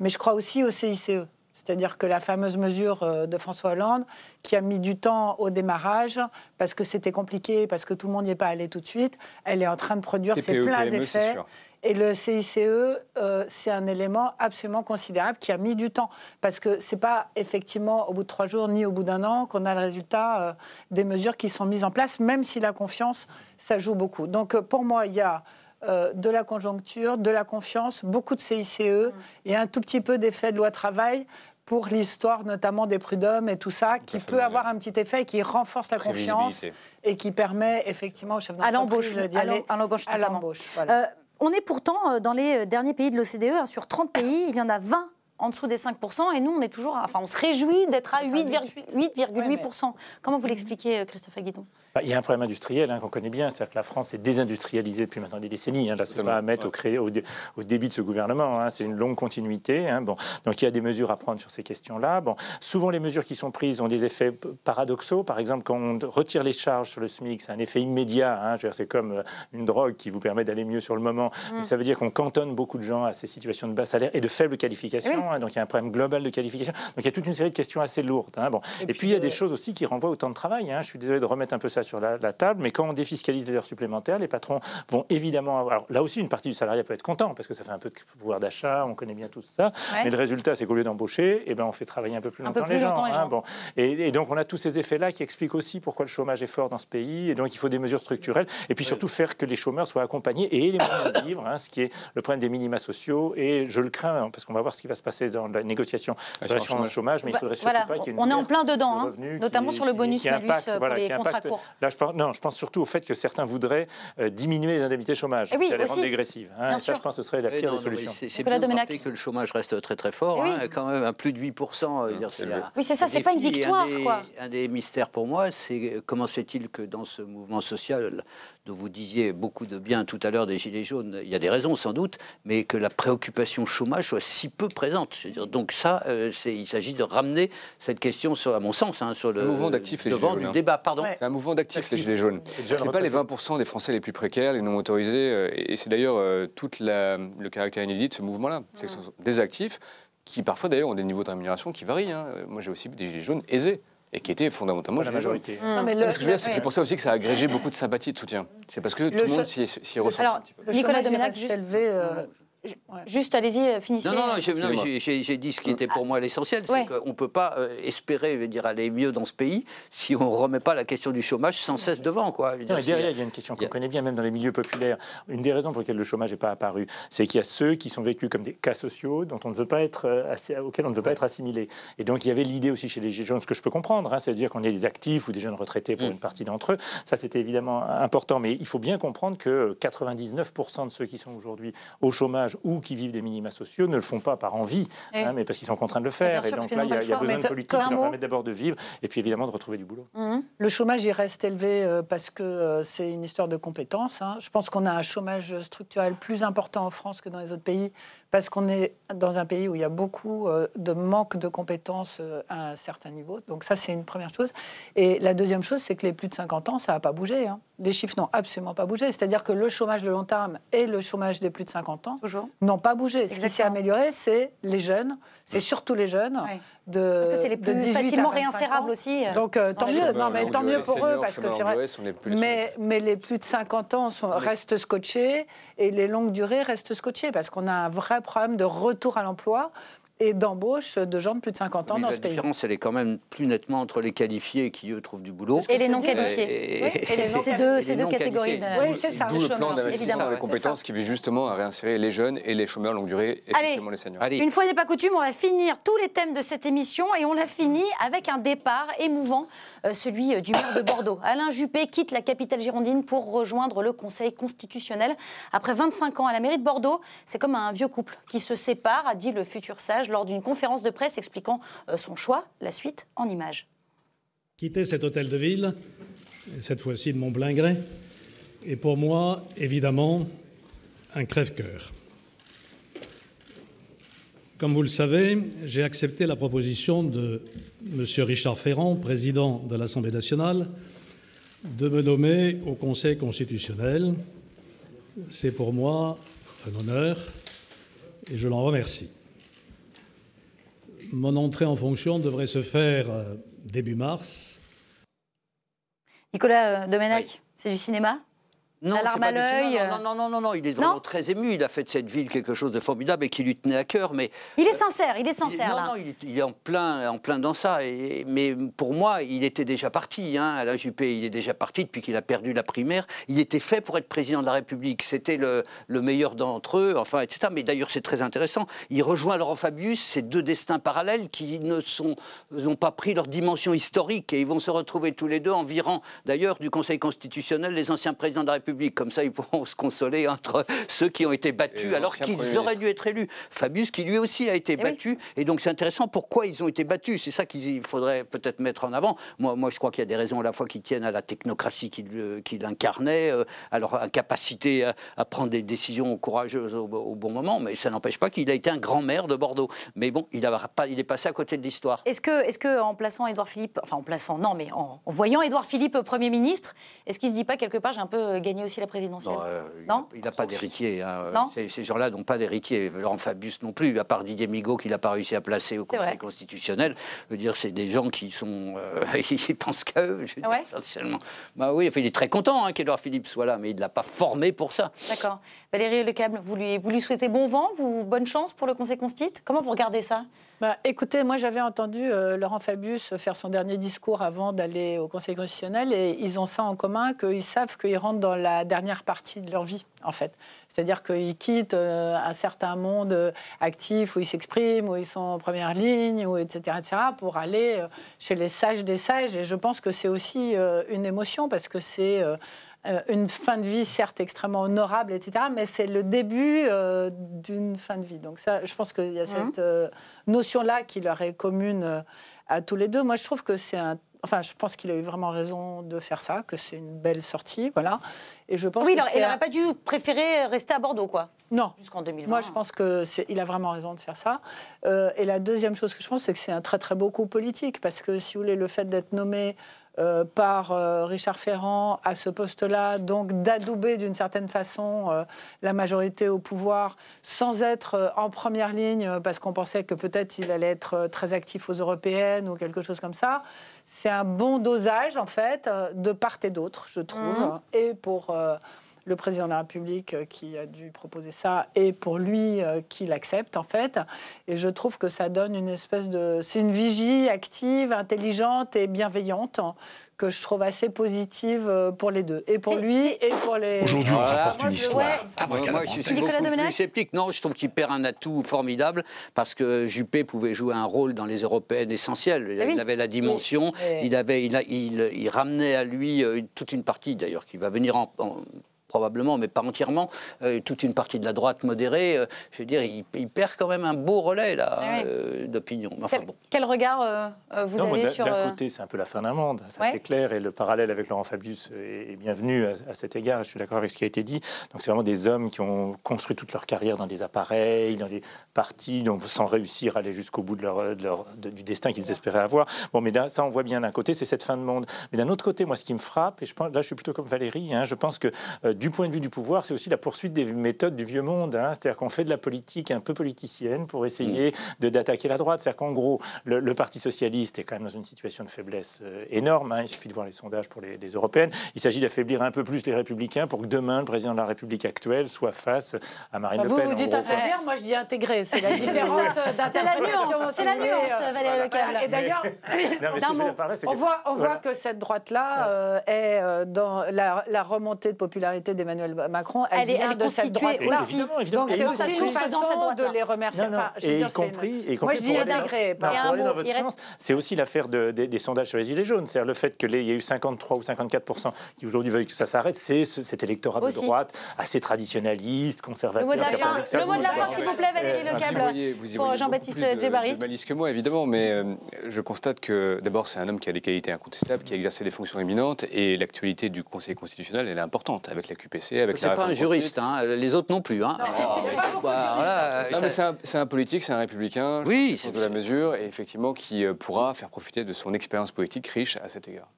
mais je crois aussi au CICE. C'est-à-dire que la fameuse mesure euh, de François Hollande, qui a mis du temps au démarrage, parce que c'était compliqué, parce que tout le monde n'y est pas allé tout de suite, elle est en train de produire ses TPE, pleins PME, effets. Et le CICE, euh, c'est un élément absolument considérable qui a mis du temps. Parce que ce n'est pas effectivement au bout de trois jours ni au bout d'un an qu'on a le résultat euh, des mesures qui sont mises en place, même si la confiance, ça joue beaucoup. Donc euh, pour moi, il y a euh, de la conjoncture, de la confiance, beaucoup de CICE mm. et un tout petit peu d'effet de loi travail pour l'histoire notamment des prud'hommes et tout ça, qui peut avoir un petit effet qui renforce la confiance et qui permet effectivement au chef d'entreprise d'y aller à l'embauche. Euh, on est pourtant euh, dans les derniers pays de l'OCDE, hein, sur 30 pays, il y en a 20 en dessous des 5%, et nous, on est toujours, enfin, on se réjouit d'être à 8,8%. Comment vous l'expliquez, euh, Christophe Aguidon? Il y a un problème industriel hein, qu'on connaît bien, c'est-à-dire que la France est désindustrialisée depuis maintenant des décennies. Hein, là, c'est pas à mettre au, au, début de ce gouvernement, hein, c'est une longue continuité. Hein, bon. Donc il y a des mesures à prendre sur ces questions-là. Bon. Souvent, les mesures qui sont prises ont des effets paradoxaux. Par exemple, quand on retire les charges sur le SMIC, c'est un effet immédiat. c'est comme euh, une drogue qui vous permet d'aller mieux sur le moment. Mmh. ça veut dire qu'on cantonne beaucoup de gens à ces situations de bas salaire et de faible qualification. Hein, donc il y a un problème global de qualification. Donc il y a toute une série de questions assez lourdes. Hein, bon. Et, puis, il y a des euh, choses aussi qui renvoient au temps de travail. Hein. Je suis désolé de remettre un peu ça sur la, table, mais quand on défiscalise les heures supplémentaires, les patrons vont évidemment avoir. Alors là aussi, une partie du salariat peut être content parce que ça fait un peu de pouvoir d'achat, on connaît bien tout ça. Mais le résultat, c'est qu'au lieu d'embaucher, eh ben, on fait travailler un peu plus longtemps, les, gens, Bon. Et, donc on a tous ces effets-là qui expliquent aussi pourquoi le chômage est fort dans ce pays. Et donc il faut des mesures structurelles. Et puis surtout faire que les chômeurs soient accompagnés et les moyens de vivre, ce qui est le problème des minima sociaux. Et je le crains parce qu'on va voir ce qui va se passer dans la négociation sur le chômage, mais il faudrait surtout pas qu'il y ait une On est en plein dedans, hein, notamment sur le bonus-malus euh, pour les contrats courts. Là, je pense, non, je pense surtout au fait que certains voudraient euh, diminuer les indemnités chômage, et oui, les rendre dégressives. Hein, ça, je pense que ce serait la pire des solutions. C'est bien de que le chômage reste très très fort, hein, quand même à plus de 8%. Euh, oui, c'est ça, c'est pas une victoire. Un des mystères pour moi, c'est comment se fait-il que dans ce mouvement social dont vous disiez beaucoup de bien tout à l'heure des Gilets jaunes, il y a des raisons sans doute, mais que la préoccupation chômage soit si peu présente. Dire, donc ça, euh, il s'agit de ramener cette question, sur, à mon sens, hein, sur le mouvement d'actifs, les Gilets jaunes. du débat. Pardon. C'est un mouvement d'actifs, les Gilets jaunes. Ce n'est pas les 20% des Français les plus précaires, les non autorisés, euh, et c'est d'ailleurs euh, tout le caractère inédit de ce mouvement-là. C'est que ce sont des actifs qui parfois d'ailleurs ont des niveaux de rémunération qui varient. Hein. Moi j'ai aussi des Gilets jaunes aisés et qui était fondamentalement la majorité. c'est pour ça aussi que ça a agrégé beaucoup de sympathie, de soutien. C'est parce que tout le monde s'y ressent un petit peu. Nicolas Domenac, juste élevé. Euh, juste, allez-y, euh, finissez. Non, non, non j'ai dit ce qui était pour moi l'essentiel, c'est qu'on ne peut pas euh, espérer dire, aller mieux dans ce pays si on ne remet pas la question du chômage sans cesse devant. Quoi. Non, derrière, il y a une question qu'on connaît bien, même dans les milieux populaires. Une des raisons pour lesquelles le chômage n'est pas apparu, c'est qu'il y a ceux qui sont vécus comme des cas sociaux dont on ne veut pas être, auxquels on ne veut pas être assimilé. Et donc, il y avait l'idée aussi chez les jeunes, ce que je peux comprendre, hein, c'est-à-dire qu'on ait des actifs ou des jeunes retraités pour mm. une partie d'entre eux. Ça, c'était évidemment important. Mais il faut bien comprendre que 99% de ceux qui sont aujourd'hui au chômage ou qui vivent des minima sociaux ne le font pas par envie, hein, mais parce qu'ils sont contraints de le faire. Et, donc là, il y a, besoin de politique qui leur permettent d'abord de vivre et puis évidemment de retrouver du boulot. Mm-hmm. Le chômage, il reste élevé euh, parce que euh, c'est une histoire de compétences. Hein. Je pense qu'on a un chômage structurel plus important en France que dans les autres pays parce qu'on est dans un pays où il y a beaucoup euh, de manque de compétences euh, à un certain niveau. Donc ça, c'est une première chose. Et la deuxième chose, c'est que les plus de 50 ans, ça n'a pas bougé. Hein. Les chiffres n'ont absolument pas bougé. C'est-à-dire que le chômage de long terme et le chômage des plus de 50 ans n'ont pas bougé. Ce qui s'est amélioré, c'est les jeunes, c'est surtout les jeunes. De, parce que c'est les plus facilement réinsérables aussi. Euh, Donc tant mieux, non, mais tant mieux pour eux, parce que c'est vrai. Mais, mais les plus de 50 ans sont, restent scotchés et les longues durées restent scotchés parce qu'on a un vrai problème de retour à l'emploi et d'embauche de gens de plus de 50 ans dans ce pays. La différence, elle est quand même plus nettement entre les qualifiés qui, eux, trouvent du boulot. Et les non qualifiés. c'est deux, deux catégories. Oui, c'est ça. D'où le plan d'investissement des compétences qui vise justement à réinsérer les jeunes et les chômeurs longue durée, et les seniors. Une fois n'est pas coutume, on va finir tous les thèmes de cette émission et on l'a fini avec un départ émouvant, celui du maire de Bordeaux. Alain Juppé quitte la capitale girondine pour rejoindre le Conseil constitutionnel. Après 25 ans à la mairie de Bordeaux, c'est comme un vieux couple qui se sépare, a dit le futur sage lors d'une conférence de presse expliquant euh, son choix. La suite en images. Quitter cet hôtel de ville, cette fois-ci de mon plein gré, est pour moi évidemment un crève-cœur. Comme vous le savez, j'ai accepté la proposition de M. Richard Ferrand, président de l'Assemblée nationale, de me nommer au Conseil constitutionnel. C'est pour moi un honneur et je l'en remercie. Mon entrée en fonction devrait se faire euh, début mars. Nicolas euh, Domenech, c'est du cinéma? Non, larme à l'œil. Non, non, non, non, non, il est vraiment très ému. Il a fait de cette ville quelque chose de formidable et qui lui tenait à cœur. Mais il est sincère, il est sincère. non, non, il est, en plein, en plein dans ça. Mais pour moi, il était déjà parti. Hein, à la Juppé, il est déjà parti depuis qu'il a perdu la primaire. Il était fait pour être président de la République. C'était le, le, meilleur d'entre eux, enfin, etc. Mais d'ailleurs, c'est très intéressant. Il rejoint Laurent Fabius, ces deux destins parallèles qui ne sont, n'ont pas pris leur dimension historique et ils vont se retrouver tous les deux en virant, d'ailleurs, du Conseil constitutionnel les anciens présidents de la République comme ça, ils pourront se consoler entre ceux qui ont été battus alors qu'ils auraient dû être élus. Fabius, qui lui aussi a été eh battu. Et donc, c'est intéressant pourquoi ils ont été battus. C'est ça qu'il faudrait peut-être mettre en avant. Moi, moi je crois qu'il y a des raisons à la fois qui tiennent à la technocratie qu'il euh, incarnait, euh, à leur incapacité à, prendre des décisions courageuses au, bon moment. Mais ça n'empêche pas qu'il a été un grand maire de Bordeaux. Mais bon, il, a pas, il est passé à côté de l'histoire. Est-ce que, est que, en plaçant Édouard Philippe, enfin en plaçant, non, mais en, en voyant Édouard Philippe Premier ministre, est-ce qu'il se dit pas quelque part, j'ai un peu gagné aussi la présidentielle Non, euh, il n'a pas d'héritier. Hein. Ces, gens-là n'ont pas d'héritier. Laurent Fabius non plus, à part Didier Migaud qu'il n'a pas réussi à placer au Conseil constitutionnel. Je veux dire, c'est des gens qui sont. Euh, ils pensent qu'à eux. Ouais. Bah oui, enfin, il est très content hein, qu'Edouard Philippe soit là, mais il ne l'a pas formé pour ça. D'accord. Valérie Lecable, vous lui, vous lui souhaitez bon vent, vous, bonne chance pour le Conseil constitutionnel Comment vous regardez ça? Bah, écoutez, moi j'avais entendu euh, Laurent Fabius faire son dernier discours avant d'aller au Conseil constitutionnel et ils ont ça en commun, qu'ils savent qu'ils rentrent dans la dernière partie de leur vie, en fait. C'est-à-dire qu'ils quittent euh, un certain monde euh, actif où ils s'expriment, où ils sont en première ligne, ou etc., etc., pour aller chez les sages des sages. Et je pense que c'est aussi une émotion parce que c'est une fin de vie certes extrêmement honorable, etc., mais c'est le début euh, d'une fin de vie. Donc ça, je pense qu'il y a mmh. cette euh, notion-là qui leur est commune à tous les deux. Moi, je trouve que c'est un Enfin, je pense qu'il a eu vraiment raison de faire ça, que c'est une belle sortie, voilà. Et je pense. Oui, il n'aurait pas dû préférer rester à Bordeaux, quoi. Non. Jusqu'en 2020. Moi, je pense que il a vraiment raison de faire ça. et la deuxième chose que je pense, c'est que c'est un très très beau coup politique, parce que si vous voulez, le fait d'être nommé euh, par euh, Richard Ferrand à ce poste-là, donc d'adouber d'une certaine façon euh, la majorité au pouvoir sans être en première ligne parce qu'on pensait que peut-être il allait être très actif aux européennes ou quelque chose comme ça. C'est un bon dosage en fait de part et d'autre, je trouve, mmh. et pour le président de la République euh, qui a dû proposer ça et pour lui euh, qui l'accepte en fait. Et je trouve que ça donne une espèce de... C'est une vigie active, intelligente et bienveillante que je trouve assez positive euh, pour les deux, et pour lui et pour les. Aujourd'hui, moi, je, ah, moi, je suis beaucoup plus sceptique. Non, je trouve qu'il perd un atout formidable parce que Juppé pouvait jouer un rôle dans les européennes essentielles. Il, ah avait la dimension, il avait, il, il, ramenait à lui toute une partie d'ailleurs qui va venir en probablement, mais pas entièrement, euh, toute une partie de la droite modérée, euh, je veux dire, il, perd quand même un beau relais là ah euh, d'opinion. Enfin, quel, bon. quel, regard vous avez sur D'un côté, c'est un peu la fin d'un monde, ça c'est clair, et le parallèle avec Laurent Fabius est bienvenu à, cet égard. Je suis d'accord avec ce qui a été dit. Donc c'est vraiment des hommes qui ont construit toute leur carrière dans des appareils, dans des partis, donc sans réussir à aller jusqu'au bout de leur, du destin qu'ils espéraient avoir. Bon, mais ça, on voit bien d'un côté, c'est cette fin de monde. Mais d'un autre côté, moi, ce qui me frappe, et je pense, là, je suis plutôt comme Valérie, hein, je pense que du point de vue du pouvoir, c'est aussi la poursuite des méthodes du vieux monde. Hein. C'est-à-dire qu'on fait de la politique un peu politicienne pour essayer mm. de d'attaquer la droite. C'est-à-dire qu'en gros, le, Parti socialiste est quand même dans une situation de faiblesse euh, énorme. Hein. Il suffit de voir les sondages pour les, européennes. Il s'agit d'affaiblir un peu plus les républicains pour que demain, le président de la République actuelle soit face à Marine Le Pen. Vous, vous dites affaiblir, moi je dis intégrer. C'est la différence d'interprétation. C'est la nuance, euh, Valérie Leclerc. Et d'ailleurs, on voit, on voit que cette droite-là euh, est dans la, la remontée de popularité d'Emmanuel Macron, elle, elle vient de cette droite-là. Aussi. Donc c'est aussi une façon de les remercier. Non, et, y compris, et Moi, je dis d'agréer. Pour aller dans votre sens, c'est aussi l'affaire des sondages sur les Gilets jaunes. C'est-à-dire le fait qu'il y ait eu 53 ou 54 qui aujourd'hui veulent que ça s'arrête, c'est cet électorat de droite assez traditionnaliste, conservateur. Le mot de la fin, s'il vous plaît, Valérie Lecable, pour Jean-Baptiste Djebari. Malice que moi, évidemment, mais euh, je constate que d'abord, c'est un homme qui a des qualités incontestables, qui a exercé des fonctions éminentes, et l'actualité du Conseil constitutionnel, elle est importante, avec la QPC, avec c'est pas un juriste, hein. les autres non plus. Hein. c'est un, politique, c'est un républicain, oui, c'est de la mesure, et effectivement qui euh, pourra faire profiter de son expérience politique riche à cet égard.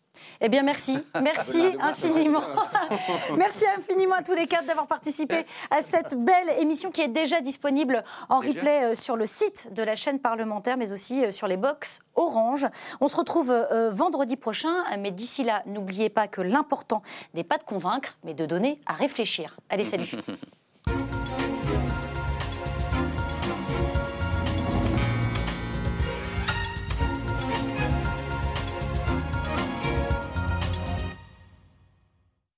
Eh bien, merci. Merci infiniment. merci infiniment à tous les quatre d'avoir participé à cette belle émission qui est déjà disponible en replay euh, sur le site de la chaîne parlementaire, mais aussi euh, sur les box Orange. On se retrouve vendredi prochain, mais d'ici là, n'oubliez pas que l'important n'est pas de convaincre, mais de donner à réfléchir. Allez, salut.